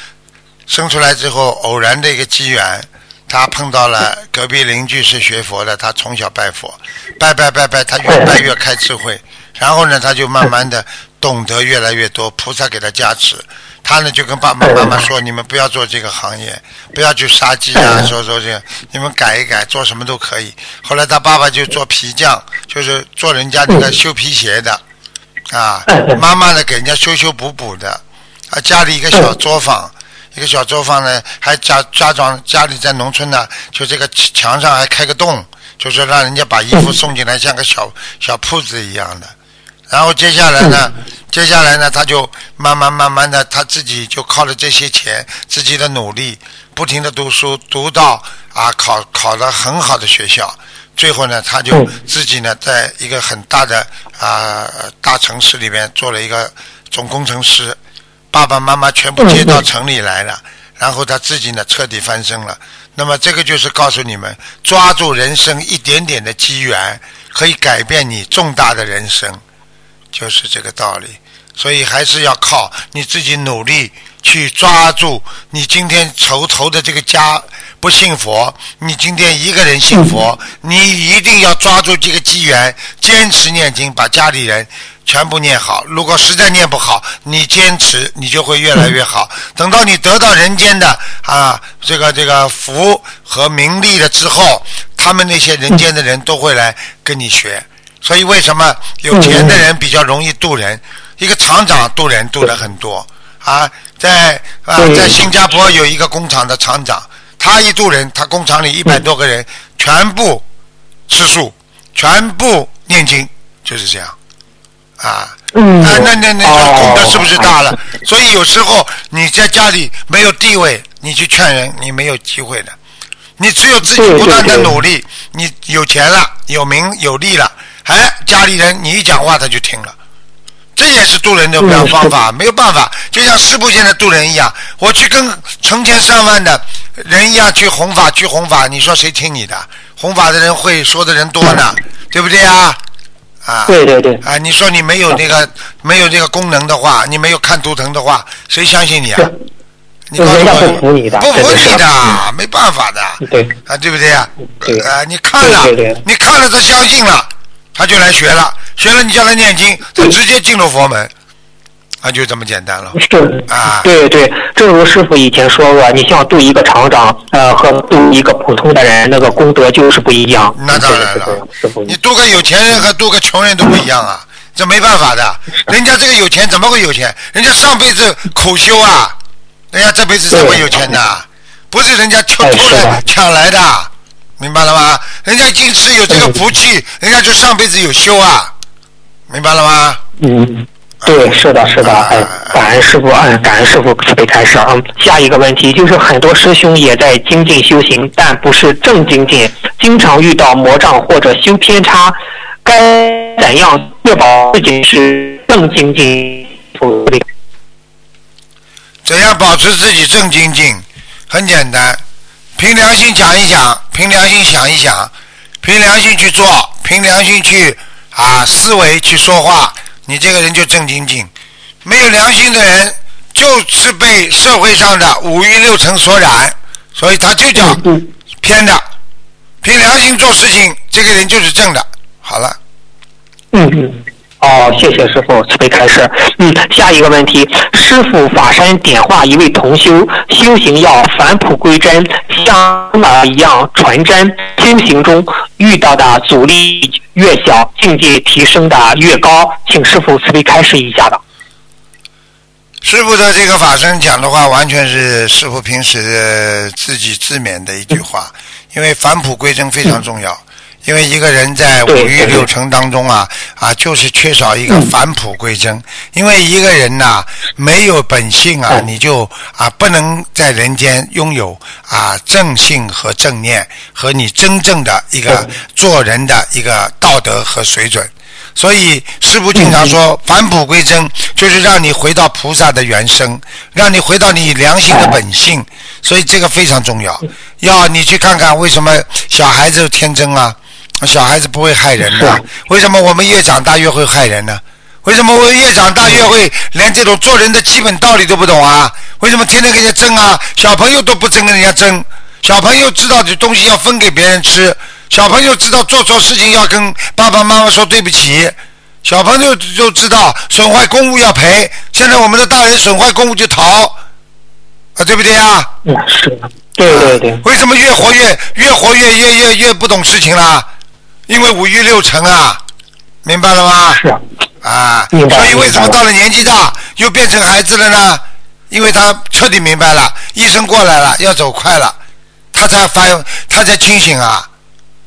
生出来之后，偶然的一个机缘，他碰到了隔壁邻居是学佛的，他从小拜佛，拜拜拜拜，他越拜越开智慧，然后呢，他就慢慢的懂得越来越多，菩萨给他加持。他呢就跟爸爸妈妈说：“你们不要做这个行业，不要去杀鸡啊，说说这个，你们改一改，做什么都可以。”后来他爸爸就做皮匠，就是做人家那个修皮鞋的，啊，妈妈呢给人家修修补补的，啊，家里一个小作坊，一个小作坊呢，还家家长家里在农村呢，就这个墙上还开个洞，就是让人家把衣服送进来，像个小小铺子一样的。然后接下来呢，接下来呢，他就慢慢慢慢的，他自己就靠着这些钱，自己的努力，不停的读书，读到啊考考了很好的学校，最后呢，他就自己呢，在一个很大的啊大城市里面做了一个总工程师，爸爸妈妈全部接到城里来了，然后他自己呢彻底翻身了。那么这个就是告诉你们，抓住人生一点点的机缘，可以改变你重大的人生。就是这个道理，所以还是要靠你自己努力去抓住。你今天筹投的这个家不信佛，你今天一个人信佛，你一定要抓住这个机缘，坚持念经，把家里人全部念好。如果实在念不好，你坚持，你就会越来越好。等到你得到人间的啊这个这个福和名利了之后，他们那些人间的人都会来跟你学。所以为什么有钱的人比较容易渡人？一个厂长渡人渡的很多啊，在啊在新加坡有一个工厂的厂长，他一渡人，他工厂里一百多个人全部吃素，全部念经，就是这样啊。嗯啊，那那那哦功德是不是大了？所以有时候你在家里没有地位，你去劝人，你没有机会的。你只有自己不断的努力，你有钱了，有名有利了，哎，家里人你一讲话他就听了。这也是渡人的嗯方法，没有办法，就像师傅现在渡人一样，我去跟成千上万的人一样去弘法，去弘法，你说谁听你的？弘法的人会说的人多呢，对不对啊？啊，对对对，啊，你说你没有那个没有这个功能的话，你没有看图腾的话，谁相信你啊？你告诉人不服你的不服你的，没办法的，对。啊，对不对呀？对。啊，你看了你看了他相信了，他就来学了，学了你叫他念经，他直接进入佛门，啊，就这么简单了。是啊。对对，正如师傅以前说过，你像度一个厂长，呃，和度一个普通的人，那个功德就是不一样。那当然对对对了师傅，你度个有钱人和度个穷人都不一样啊，这没办法的。人家这个有钱怎么会有钱？人家上辈子苦修啊，人家这辈子才会有钱的，不是人家偷偷的。抢来的，明白了吗？人家已经是有这个福气，人家就上辈子有修啊，明白了吗？嗯，对，是的，是的，哎，感恩师傅，嗯，感恩师傅慈悲开示。啊，下一个问题就是很多师兄也在精进修行，但不是正精进，经常遇到魔障或者修偏差，该怎样确保自己是正精进？怎样保持自己正精进？很简单，凭良心讲一讲，凭良心想一想，凭良心去做，凭良心去啊思维去说话，你这个人就正经经。没有良心的人，就是被社会上的五欲六尘所染，所以他就叫嗯偏的。凭良心做事情，这个人就是正的。好了，嗯嗯。哦，谢谢师傅慈悲开示。嗯，下一个问题，师傅法身点化一位同修，修行要返璞归真，像马一样纯真。修行中遇到的阻力越小，境界提升的越高，请师傅慈悲开示一下吧。师傅的这个法身讲的话，完全是师傅平时自己自勉的一句话，因为返璞归真非常重要。因为一个人在五欲六尘当中啊啊，就是缺少一个返璞归真。因为一个人呐、没有本性啊，你就啊不能在人间拥有啊正性和正念和你真正的一个做人的一个道德和水准。所以师父经常说，返璞归真，就是让你回到菩萨的原生，让你回到你良心的本性。所以这个非常重要。要你去看看为什么小孩子天真啊，小孩子不会害人的。为什么我们越长大越会害人呢？为什么我越长大越会连这种做人的基本道理都不懂啊？为什么天天跟人家争啊？小朋友都不争跟人家争，小朋友知道这东西要分给别人吃。小朋友知道做错事情要跟爸爸妈妈说对不起，小朋友就知道损坏公物要赔。现在我们的大人损坏公物就逃，啊，对不对啊？嗯，是的，对对对，为什么越活越越活越越越越不懂事情啦？因为五欲六尘啊，明白了吗？是啊，啊，所以为什么到了年纪大又变成孩子了呢？因为他彻底明白了，医生过来了，要走快了，他才发，他才清醒啊。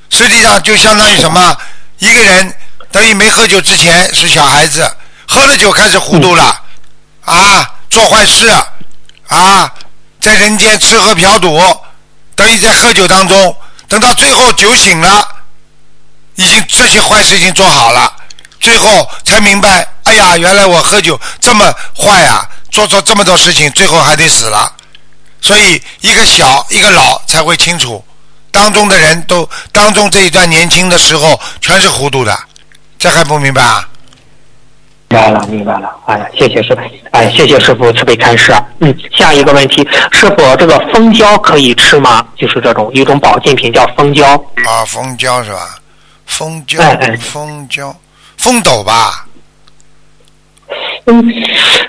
实际上就相当于什么？一个人等于没喝酒之前是小孩子，喝了酒开始糊涂了，啊，做坏事，啊，在人间吃喝嫖赌，等于在喝酒当中，等到最后酒醒了，已经这些坏事已经做好了，最后才明白，哎呀，原来我喝酒这么坏啊，做错这么多事情，最后还得死了。所以一个小一个老才会清楚，当中的人都当中这一段年轻的时候全是糊涂的，这还不明白啊？明白了，明白了。哎呀，谢谢师傅，哎，谢谢师傅慈悲开示。嗯，下一个问题，师傅，这个蜂胶可以吃吗？就是这种一种保健品叫蜂胶。啊，蜂胶是吧？蜂胶蜂胶，蜂斗吧？嗯，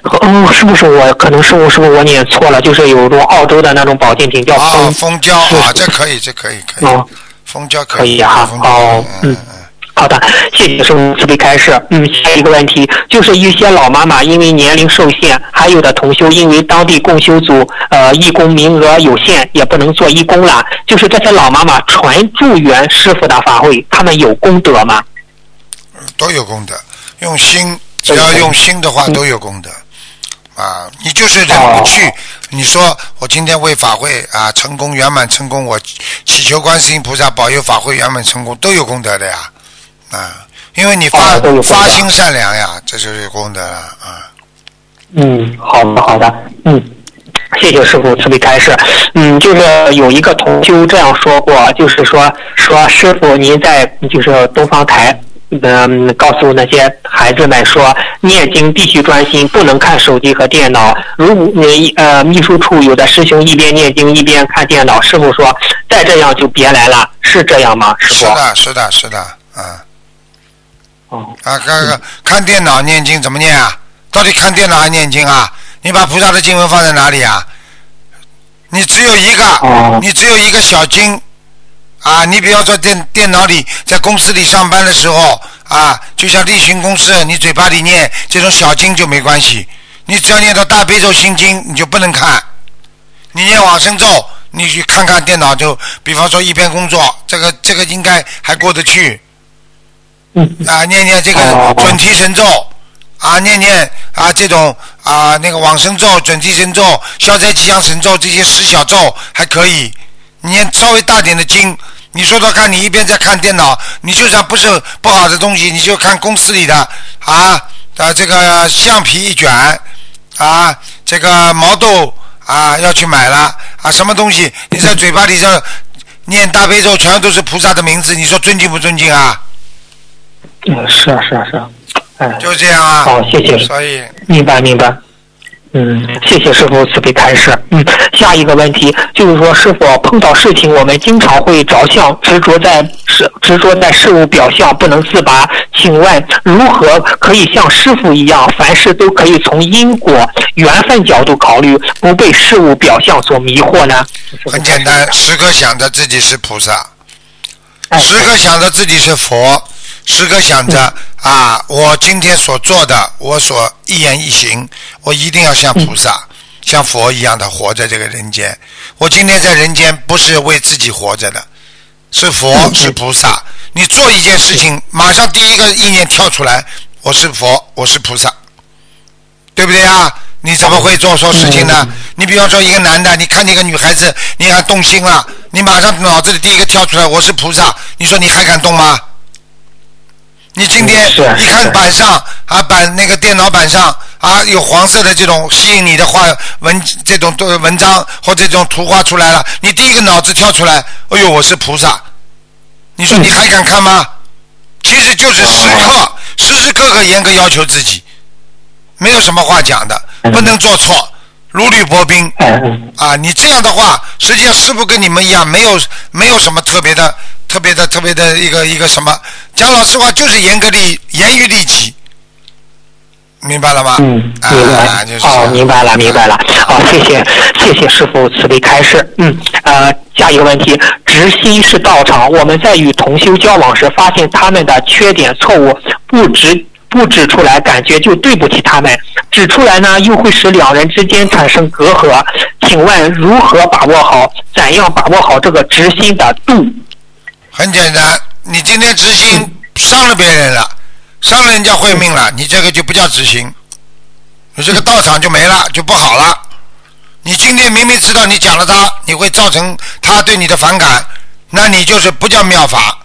哦，是不是我？可能是我，是不是我念错了？就是有种澳洲的那种保健品叫啊，蜂。蜂胶是啊，这可以，这可以，可以，哦，蜂胶可以以哈哦嗯嗯好的，谢谢师傅慈悲开示。嗯，下一个问题就是一些老妈妈因为年龄受限，还有的同修因为当地共修组呃义工名额有限，也不能做义工了。就是这些老妈妈传助缘师傅的法会，他们有功德吗？都有功德，用心，只要用心的话都有功德。啊，你就是忍不去，你说我今天为法会啊成功圆满成功，我祈求观世音菩萨保佑法会圆满成功，都有功德的呀，啊，因为你发、发心善良呀，这就是功德了啊。嗯，好的好的，嗯，谢谢师傅慈悲开示。嗯，就是有一个同修这样说过，就是说说师傅您在就是东方台。嗯，告诉那些孩子们说，念经必须专心，不能看手机和电脑。如果你呃秘书处有的师兄一边念经一边看电脑，师傅说再这样就别来了，是这样吗？师傅？是的，是的，是的，啊哦，啊，看看看电脑念经怎么念啊？到底看电脑还念经啊？你把菩萨的经文放在哪里啊？你只有一个，哦你只有一个小经啊！你比方说电电脑里，在公司里上班的时候啊，就像例行公事，你嘴巴里念这种小经就没关系。你只要念到大悲咒心经，你就不能看。你念往生咒，你去看看电脑就，比方说一边工作，这个这个应该还过得去。嗯啊，念念这个哦准提神咒，啊，念念啊这种啊那个往生咒、准提神咒、消灾吉祥神咒这些十小咒还可以。你念稍微大点的经，你说说看，你一边在看电脑，你就算不是不好的东西，你就看公司里的啊啊这个橡皮一卷啊，这个毛豆啊要去买了啊，什么东西你在嘴巴里头念大悲咒，全都是菩萨的名字，你说尊敬不尊敬啊？嗯，是啊是啊是啊，哎，就这样啊。好，谢谢。所以明白明白。嗯，谢谢师傅慈悲开示。嗯，下一个问题就是说，师傅碰到事情，我们经常会着相，执着在事执着在事物表象，不能自拔。请问如何可以像师傅一样，凡事都可以从因果缘分角度考虑，不被事物表象所迷惑呢？很简单，时刻想着自己是菩萨，哎，时刻想着自己是佛，时刻想着啊，我今天所做的，我所一言一行，我一定要像菩萨、像佛一样的活在这个人间。我今天在人间不是为自己活着的，是佛是菩萨。你做一件事情，马上第一个意念跳出来，我是佛，我是菩萨，对不对啊？你怎么会做错事情呢？你比方说一个男的，你看见一个女孩子，你还动心了，你马上脑子里第一个跳出来，我是菩萨，你说你还敢动吗？你今天一看板上啊板那个电脑板上啊有黄色的这种吸引你的话文这种的文章或这种图画出来了，你第一个脑子跳出来，哎呦我是菩萨，你说你还敢看吗？其实就是时刻时时刻刻严格要求自己，没有什么话讲的，不能做错，如履薄冰。啊，你这样的话，实际上师傅跟你们一样，没有没有什么特别的、特别的、特别的一个一个什么。讲老实话，就是严格利严于律己，明白了吗？嗯，明白。啊，就是这哦，明白了，明白了。好，谢谢，谢谢师傅慈悲开示。嗯，呃，下一个问题，执心是道场。我们在与同修交往时，发现他们的缺点错误，不指不指出来，感觉就对不起他们；指出来呢，又会使两人之间产生隔阂。请问如何把握好？怎样把握好这个执心的度？很简单，你今天执行伤了别人了，伤了人家慧命了，你这个就不叫执行，你这个道场就没了，就不好了。你今天明明知道你讲了他，你会造成他对你的反感，那你就是不叫妙法。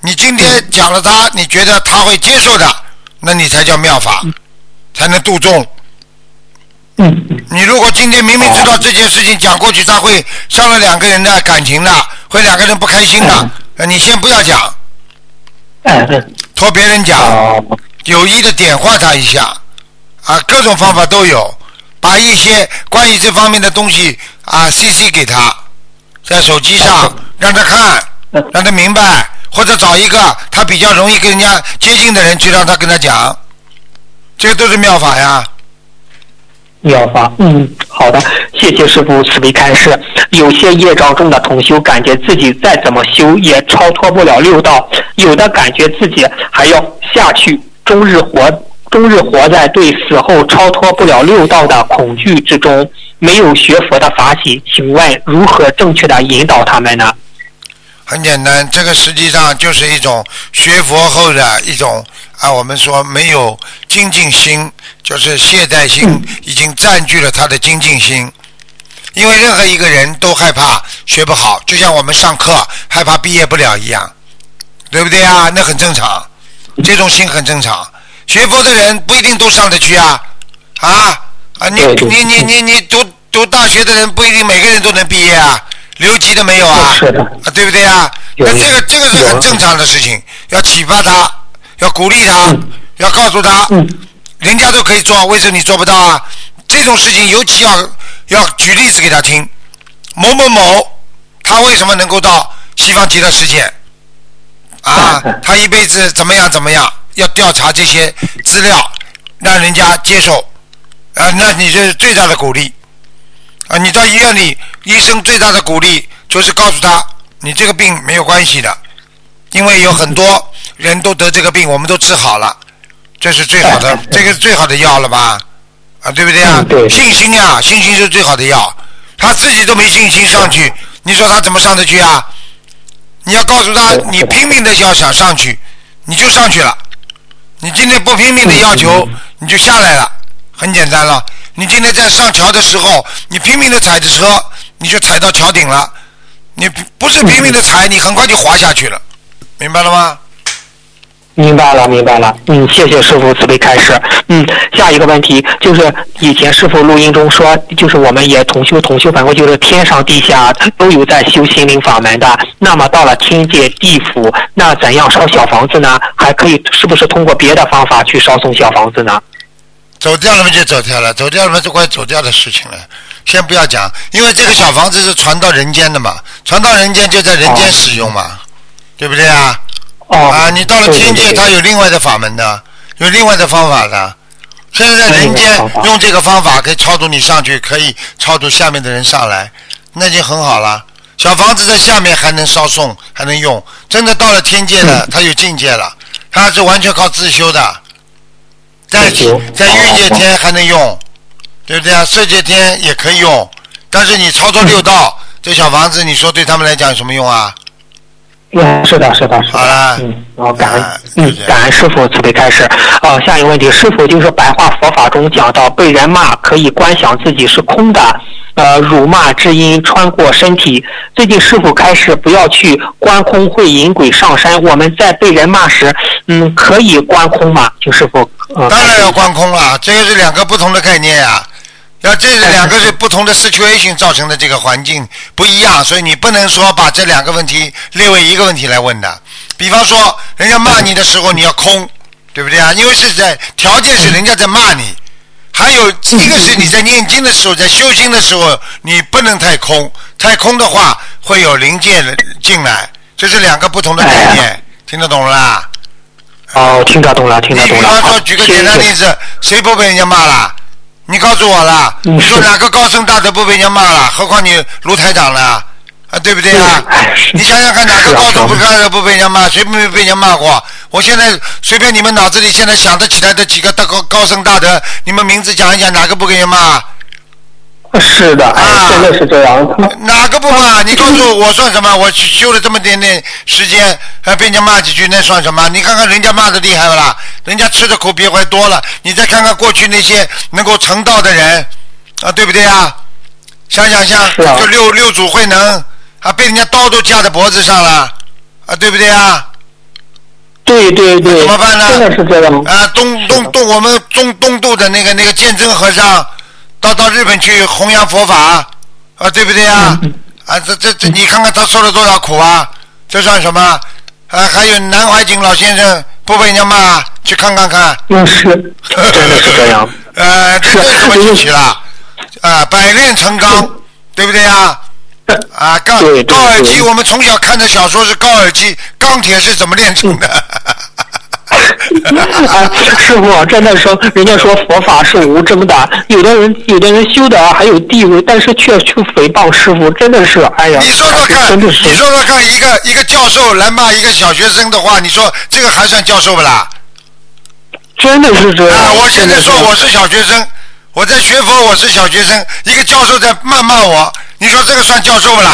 你今天讲了他，你觉得他会接受的，那你才叫妙法，才能度众。嗯。你如果今天明明知道这件事情讲过去，他会伤了两个人的感情的，会两个人不开心的，呃你先不要讲，嗯嗯，托别人讲，哦，有意的点化他一下，啊，各种方法都有，把一些关于这方面的东西啊 CC 给他，在手机上让他看，让他明白，或者找一个他比较容易跟人家接近的人去让他跟他讲，这个都是妙法呀。妙法，嗯，好的，谢谢师傅慈悲开示。有些业障重的同修，感觉自己再怎么修也超脱不了六道，有的感觉自己还要下去，终日活终日活在对死后超脱不了六道的恐惧之中，没有学佛的法喜。请问如何正确的引导他们呢？很简单，这个实际上就是一种学佛后的一种啊，我们说没有精进心，就是懈怠心已经占据了他的精进心。因为任何一个人都害怕学不好，就像我们上课害怕毕业不了一样，对不对啊？那很正常，这种心很正常。学佛的人不一定都上得去啊，啊啊！你你你你你读读大学的人不一定每个人都能毕业啊，留级的没有啊，是的啊，对不对啊？那这个这个是很正常的事情，要启发他，要鼓励他，嗯要告诉他，嗯人家都可以做，为什么你做不到啊？这种事情尤其要要举例子给他听。某某某，他为什么能够到西方极乐世界？啊，他一辈子怎么样怎么样？要调查这些资料，让人家接受。啊，那你这是最大的鼓励。啊，你到医院里，医生最大的鼓励就是告诉他，你这个病没有关系的，因为有很多人都得这个病，我们都治好了，这是最好的，这个是最好的药了吧？啊，对不对啊信心呀，信心是最好的药。他自己都没信心上去，你说他怎么上得去啊？你要告诉他，你拼命的要想上去，你就上去了。你今天不拼命的要求，你就下来了，很简单了。你今天在上桥的时候，你拼命的踩着车，你就踩到桥顶了。你不是拼命的踩，你很快就滑下去了，明白了吗？明白了，明白了。嗯，谢谢师傅慈悲开示。嗯，下一个问题就是以前师傅录音中说，就是我们也同修同修反馈，就是天上地下都有在修心灵法门的。那么到了天界地府，那怎样烧小房子呢？还可以是不是通过别的方法去烧送小房子呢？走掉了嘛就走掉了，走掉了嘛就快走掉的事情了。先不要讲，因为这个小房子是传到人间的嘛，传到人间就在人间使用嘛，对不对啊？哦，啊，你到了天界，它有另外的法门的，有另外的方法的。现在在人间用这个方法可以超度你上去，可以超度下面的人上来，那就很好了。小房子在下面还能烧送，还能用。真的到了天界了，它有境界了，它是完全靠自修的。在在欲界天还能用，对不对啊？色界天也可以用，但是你操作六道，这小房子，你说对他们来讲有什么用啊？嗯，是的，是的，是好了的。嗯，然后感恩啊，嗯感恩师傅慈悲开示。哦，下一个问题，师傅就是白话佛法中讲到，被人骂可以观想自己是空的，呃，辱骂之音穿过身体。最近师傅开始不要去观空，会引鬼上山。我们在被人骂时，嗯，可以观空吗？请师傅。呃、当然要观空了，这个是两个不同的概念呀、要这是两个是不同的 situation 造成的这个环境不一样，所以你不能说把这两个问题列为一个问题来问的。比方说，人家骂你的时候你要空，对不对啊？因为是在条件是人家在骂你，还有一个是你在念经的时候，在修心的时候，你不能太空，太空的话会有灵界进来，这是两个不同的概念，听得懂了啦？哦，听得懂了，听得懂了。好方说，举个简单例子，谁不被人家骂了？你告诉我了，嗯你说是哪个高僧大德不被人家骂了？何况你卢台长了，啊，对不对啊 你想想看，哪个高僧不是啊大德不被人家骂？谁没被人家骂过？我现在随便你们脑子里现在想得起来的几个大高高僧大德，你们名字讲一讲，哪个不给人骂？是的，哎，啊真的是这样。哪个不骂？你告诉我，我算什么？我修了这么点点时间，还被人家骂几句，那算什么？你看看人家骂的厉害不啦？人家吃的苦比还多了。你再看看过去那些能够成道的人，啊，对不对啊？想想像，就六六祖慧能，啊，被人家刀都架在脖子上了，啊，对不对啊？对对对，怎么办呢真的是这样。啊，东东东，我们中东渡的那个那个鉴真和尚，到到日本去弘扬佛法，啊，对不对啊？嗯啊，这这这，你看看他受了多少苦啊？这算什么？啊，还有南怀瑾老先生不被人家骂，去看看看。嗯，是，真的是这样。呃，这是这什么稀奇了？啊，百炼成钢，对不对啊？啊，高高尔基，我们从小看的小说是高尔基，钢铁是怎么炼成的？啊，师傅，真的说，人家说佛法是无争的，有的人有的人修的还有地位，但是却去诽谤师傅，真的是，哎呀，你说说看，真的是你说说看，一个一个教授来骂一个小学生的话，你说这个还算教授不啦？真的是这样。啊，我现在说我是小学生，我在学佛，我是小学生，一个教授在谩骂我，你说这个算教授不啦？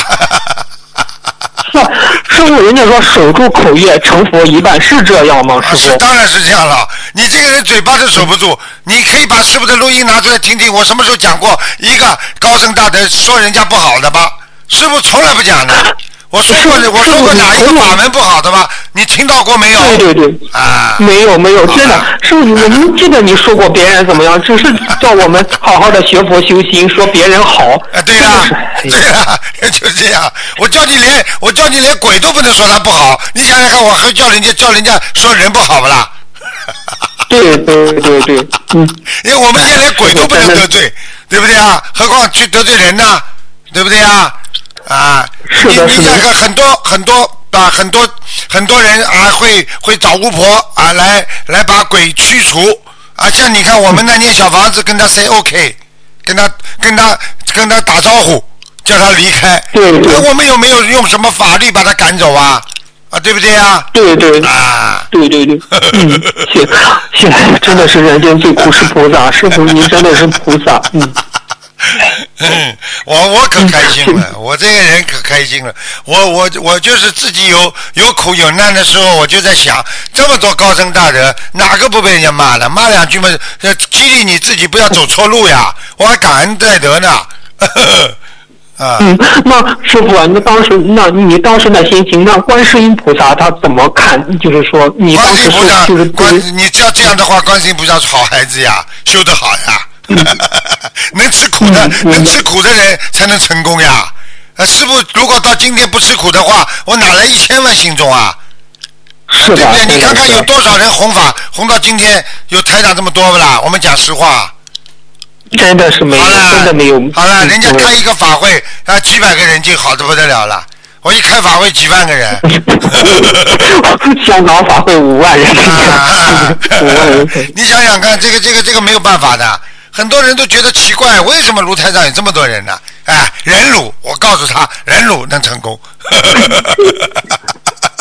师傅，人家说守住口业成佛一半，是这样吗？啊，师傅？是当然是这样了。你这个人嘴巴都守不住，你可以把师傅的录音拿出来听听。我什么时候讲过一个高僧大德说人家不好的吧？师傅从来不讲的。我说过，我说过哪一个法门不好的吧？你听到过没有？对对对。啊，没有没有，真的，师傅，我们记得你说过别人怎么样，只是叫我们好好的学佛修心，说别人好。啊，对呀、对呀、就这样。我叫你连我叫你连鬼都不能说他不好，你想想看，我还叫人家叫人家说人不好不啦？对对对对，嗯，因为我们现在连鬼都不能得罪，对不对啊？何况去得罪人呢？对不对啊？啊，是的是的很多很多啊，很多很多人啊会会找巫婆啊来来把鬼驱除啊，像你看我们那间小房子跟他 say OK，跟他跟他跟他打招呼，叫他离开。对对那我们有没有用什么法律把他赶走啊？啊，对不对啊？对对啊，对对对，嗯，谢谢，真的是人间最苦是菩萨，师傅您真的是菩萨，嗯。嗯，我我可开心了，我这个人可开心了。我我我就是自己有有苦有难的时候，我就在想，这么多高僧大德，哪个不被人家骂了？骂两句嘛，呃激励你自己不要走错路呀。我还感恩戴德呢。啊，嗯，那师傅啊，那当时，那你当时的心情，那观世音菩萨他怎么看？就是说，你观当时是世音菩萨就是，观，你只要这样的话，观世音菩萨是好孩子呀，修得好呀。能吃苦的，嗯能吃苦的人才能成功呀。呃，师傅，如果到今天不吃苦的话，我哪来一千万信众啊？是吧？对不对？你看看有多少人弘法，弘到今天有台长这么多不啦？我们讲实话。真的是没有真的没有。好了，嗯人家开一个法会啊，几百个人就好的不得了了。我一开法会几万个人。香港法会五万人，啊 五万人。你想想看，这个这个这个没有办法的，很多人都觉得奇怪，为什么炉台上有这么多人呢？哎，忍辱，我告诉他，忍辱能成功。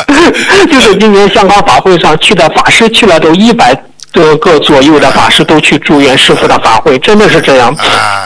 就是今年香港法会上去的法师去了都一百多个左右的法师都去祝愿师傅的法会，真的是这样。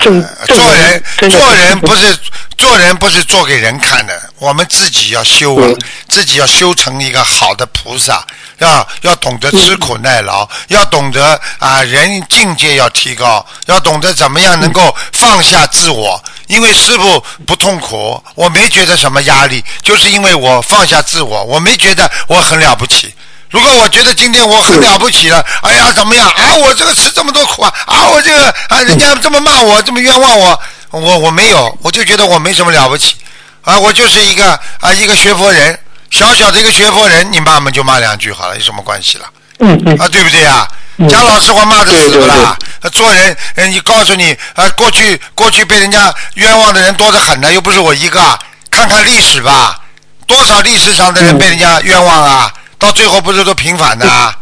正做人做人不是做人不是做给人看的，我们自己要修啊，自己要修成一个好的菩萨，要要懂得吃苦耐劳，嗯要懂得啊人境界要提高，要懂得怎么样能够放下自我。因为师傅不痛苦，我没觉得什么压力，就是因为我放下自我，我没觉得我很了不起。如果我觉得今天我很了不起了，哎呀怎么样啊？我这个吃这么多苦啊啊！我这个啊，人家这么骂我，这么冤枉我，我我没有，我就觉得我没什么了不起啊！我就是一个啊一个学佛人，小小的一个学佛人，你骂嘛就骂两句好了，有什么关系了？嗯嗯啊，对不对呀？讲老实话，骂的死不啦？呃做人，呃你告诉你，啊，过去过去被人家冤枉的人多得很呢，又不是我一个。看看历史吧，多少历史上的人被人家冤枉啊，到最后不是都平反的啊？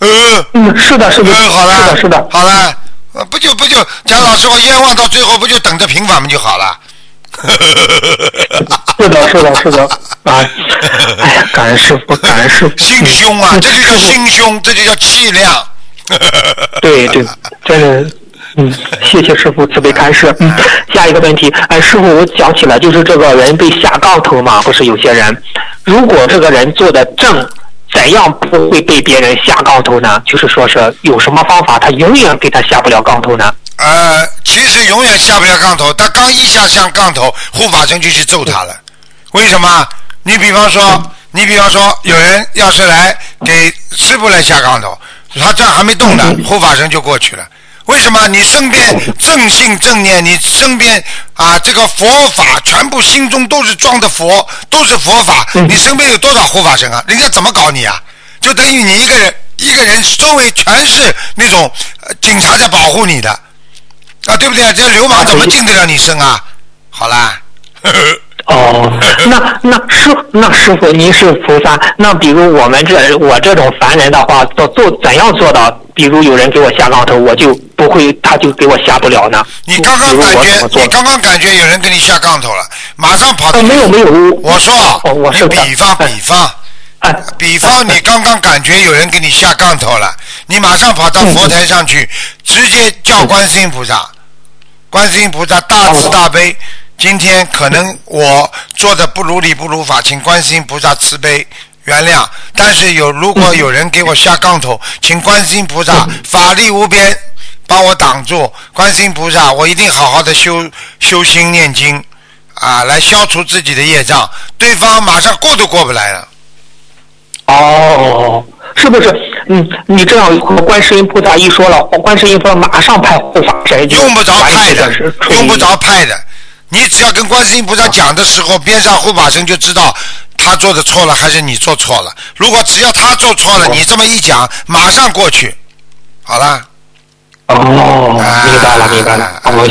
呃，嗯，是的，是的，嗯，好了，是的，是的。好了，呃不就不就讲老实话，冤枉到最后不就等着平反嘛就好了？是的，是的，是的，啊，哎呀，感恩师傅，感恩师傅。心胸啊，嗯这就叫心胸，这就叫气量。对对，真的，嗯，谢谢师傅慈悲开示。嗯，下一个问题，哎，师傅，我想起来，就是这个人被下杠头嘛，不是有些人，如果这个人做的正，怎样不会被别人下杠头呢？就是说是有什么方法，他永远给他下不了杠头呢？呃，其实永远下不了杠头，他刚一下上杠头，护法神就去揍他了。为什么？你比方说，你比方说，有人要是来给师傅来下杠头，他这还没动呢，护法神就过去了。为什么？你身边正信正念，你身边啊，这个佛法全部心中都是装的佛，都是佛法。你身边有多少护法神啊？人家怎么搞你啊？就等于你一个人，一个人周围全是那种、呃警察在保护你的。啊，对不对啊？这流氓怎么进得了你身啊？好啦，哦，那那师那师傅您是菩萨，那比如我们这我这种凡人的话，做做怎样做到？比如有人给我下杠头，我就不会，他就给我下不了呢？你刚刚感觉你刚刚感觉有人给你下杠头了，马上跑到呃，没有没有，我说哦，我你是比方比方，哎，比方你刚刚感觉有人给你下杠头了，你马上跑到佛台上去，直接叫观世音菩萨，观世音菩萨大慈大悲，今天可能我做的不如理不如法，请观世音菩萨慈悲原谅。但是有如果有人给我下杠头，请观世音菩萨法力无边帮我挡住。观世音菩萨，我一定好好的修修心念经啊，来消除自己的业障。对方马上过都过不来了。哦，是不是？嗯，你这样和观世音菩萨一说了，观世音菩萨马上派护法神，用不着派的用不着派的。你只要跟观世音菩萨讲的时候，边上护法神就知道他做的错了还是你做错了。如果只要他做错了，你这么一讲，马上过去。好了，哦，明白了，明白了。啊哦，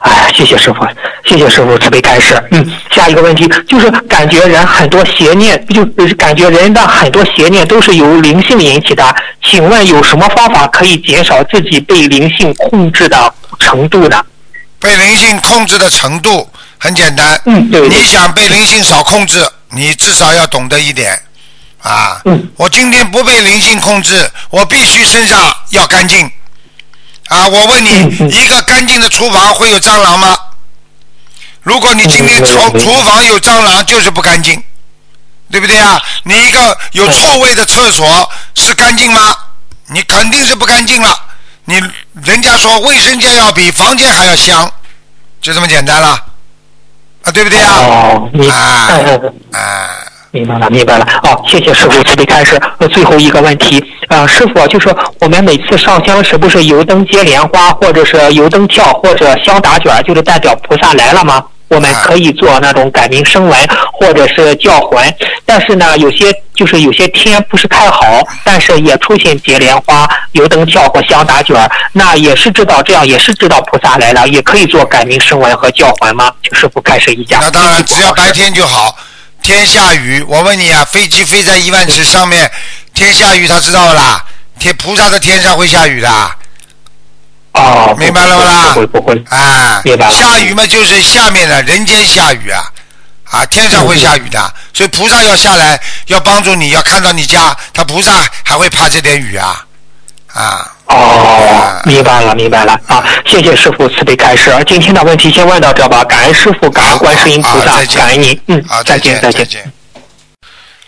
哎，谢谢师傅，谢谢师傅慈悲开示。嗯，下一个问题就是感觉人很多邪念，就是感觉人的很多邪念都是由灵性引起的。请问有什么方法可以减少自己被灵性控制的程度呢？被灵性控制的程度很简单。嗯对对你想被灵性少控制，你至少要懂得一点啊。嗯我今天不被灵性控制，我必须身上要干净啊！我问你，嗯嗯一个干净的厨房会有蟑螂吗？如果你今天厨厨房有蟑螂，就是不干净，对不对啊？你一个有臭味的厕所是干净吗？你肯定是不干净了。你人家说卫生间要比房间还要香，就这么简单了，啊，对不对啊？哦，明白了，明白了。哦，谢谢师傅慈悲开示。呃，最后一个问题，呃，师傅就是我们每次上香是不是油灯接莲花，或者是油灯跳，或者香打卷，就是代表菩萨来了吗？我们可以做那种改名声闻，或者是叫魂。但是呢，有些就是有些天不是太好，但是也出现结莲花、油灯跳或香打卷，那也是知道这样也是知道菩萨来了，也可以做改名声闻和叫魂吗？请师傅开示一下。那当然，只要白天就好。天下雨，我问你啊，飞机飞在一万尺上面，天下雨他知道啦。天菩萨的天上会下雨的，哦，明白了不啦不会不会。啊明白，了下雨嘛就是下面的人间下雨啊，啊，天上会下雨的，所以菩萨要下来，要帮助你，要看到你家，他菩萨还会怕这点雨啊，啊，哦，明白了，明白了啊！谢谢师傅慈悲开示。今天的问题先问到这吧，感恩师傅，感恩观世音菩萨感恩您。嗯好，，再见再见。见。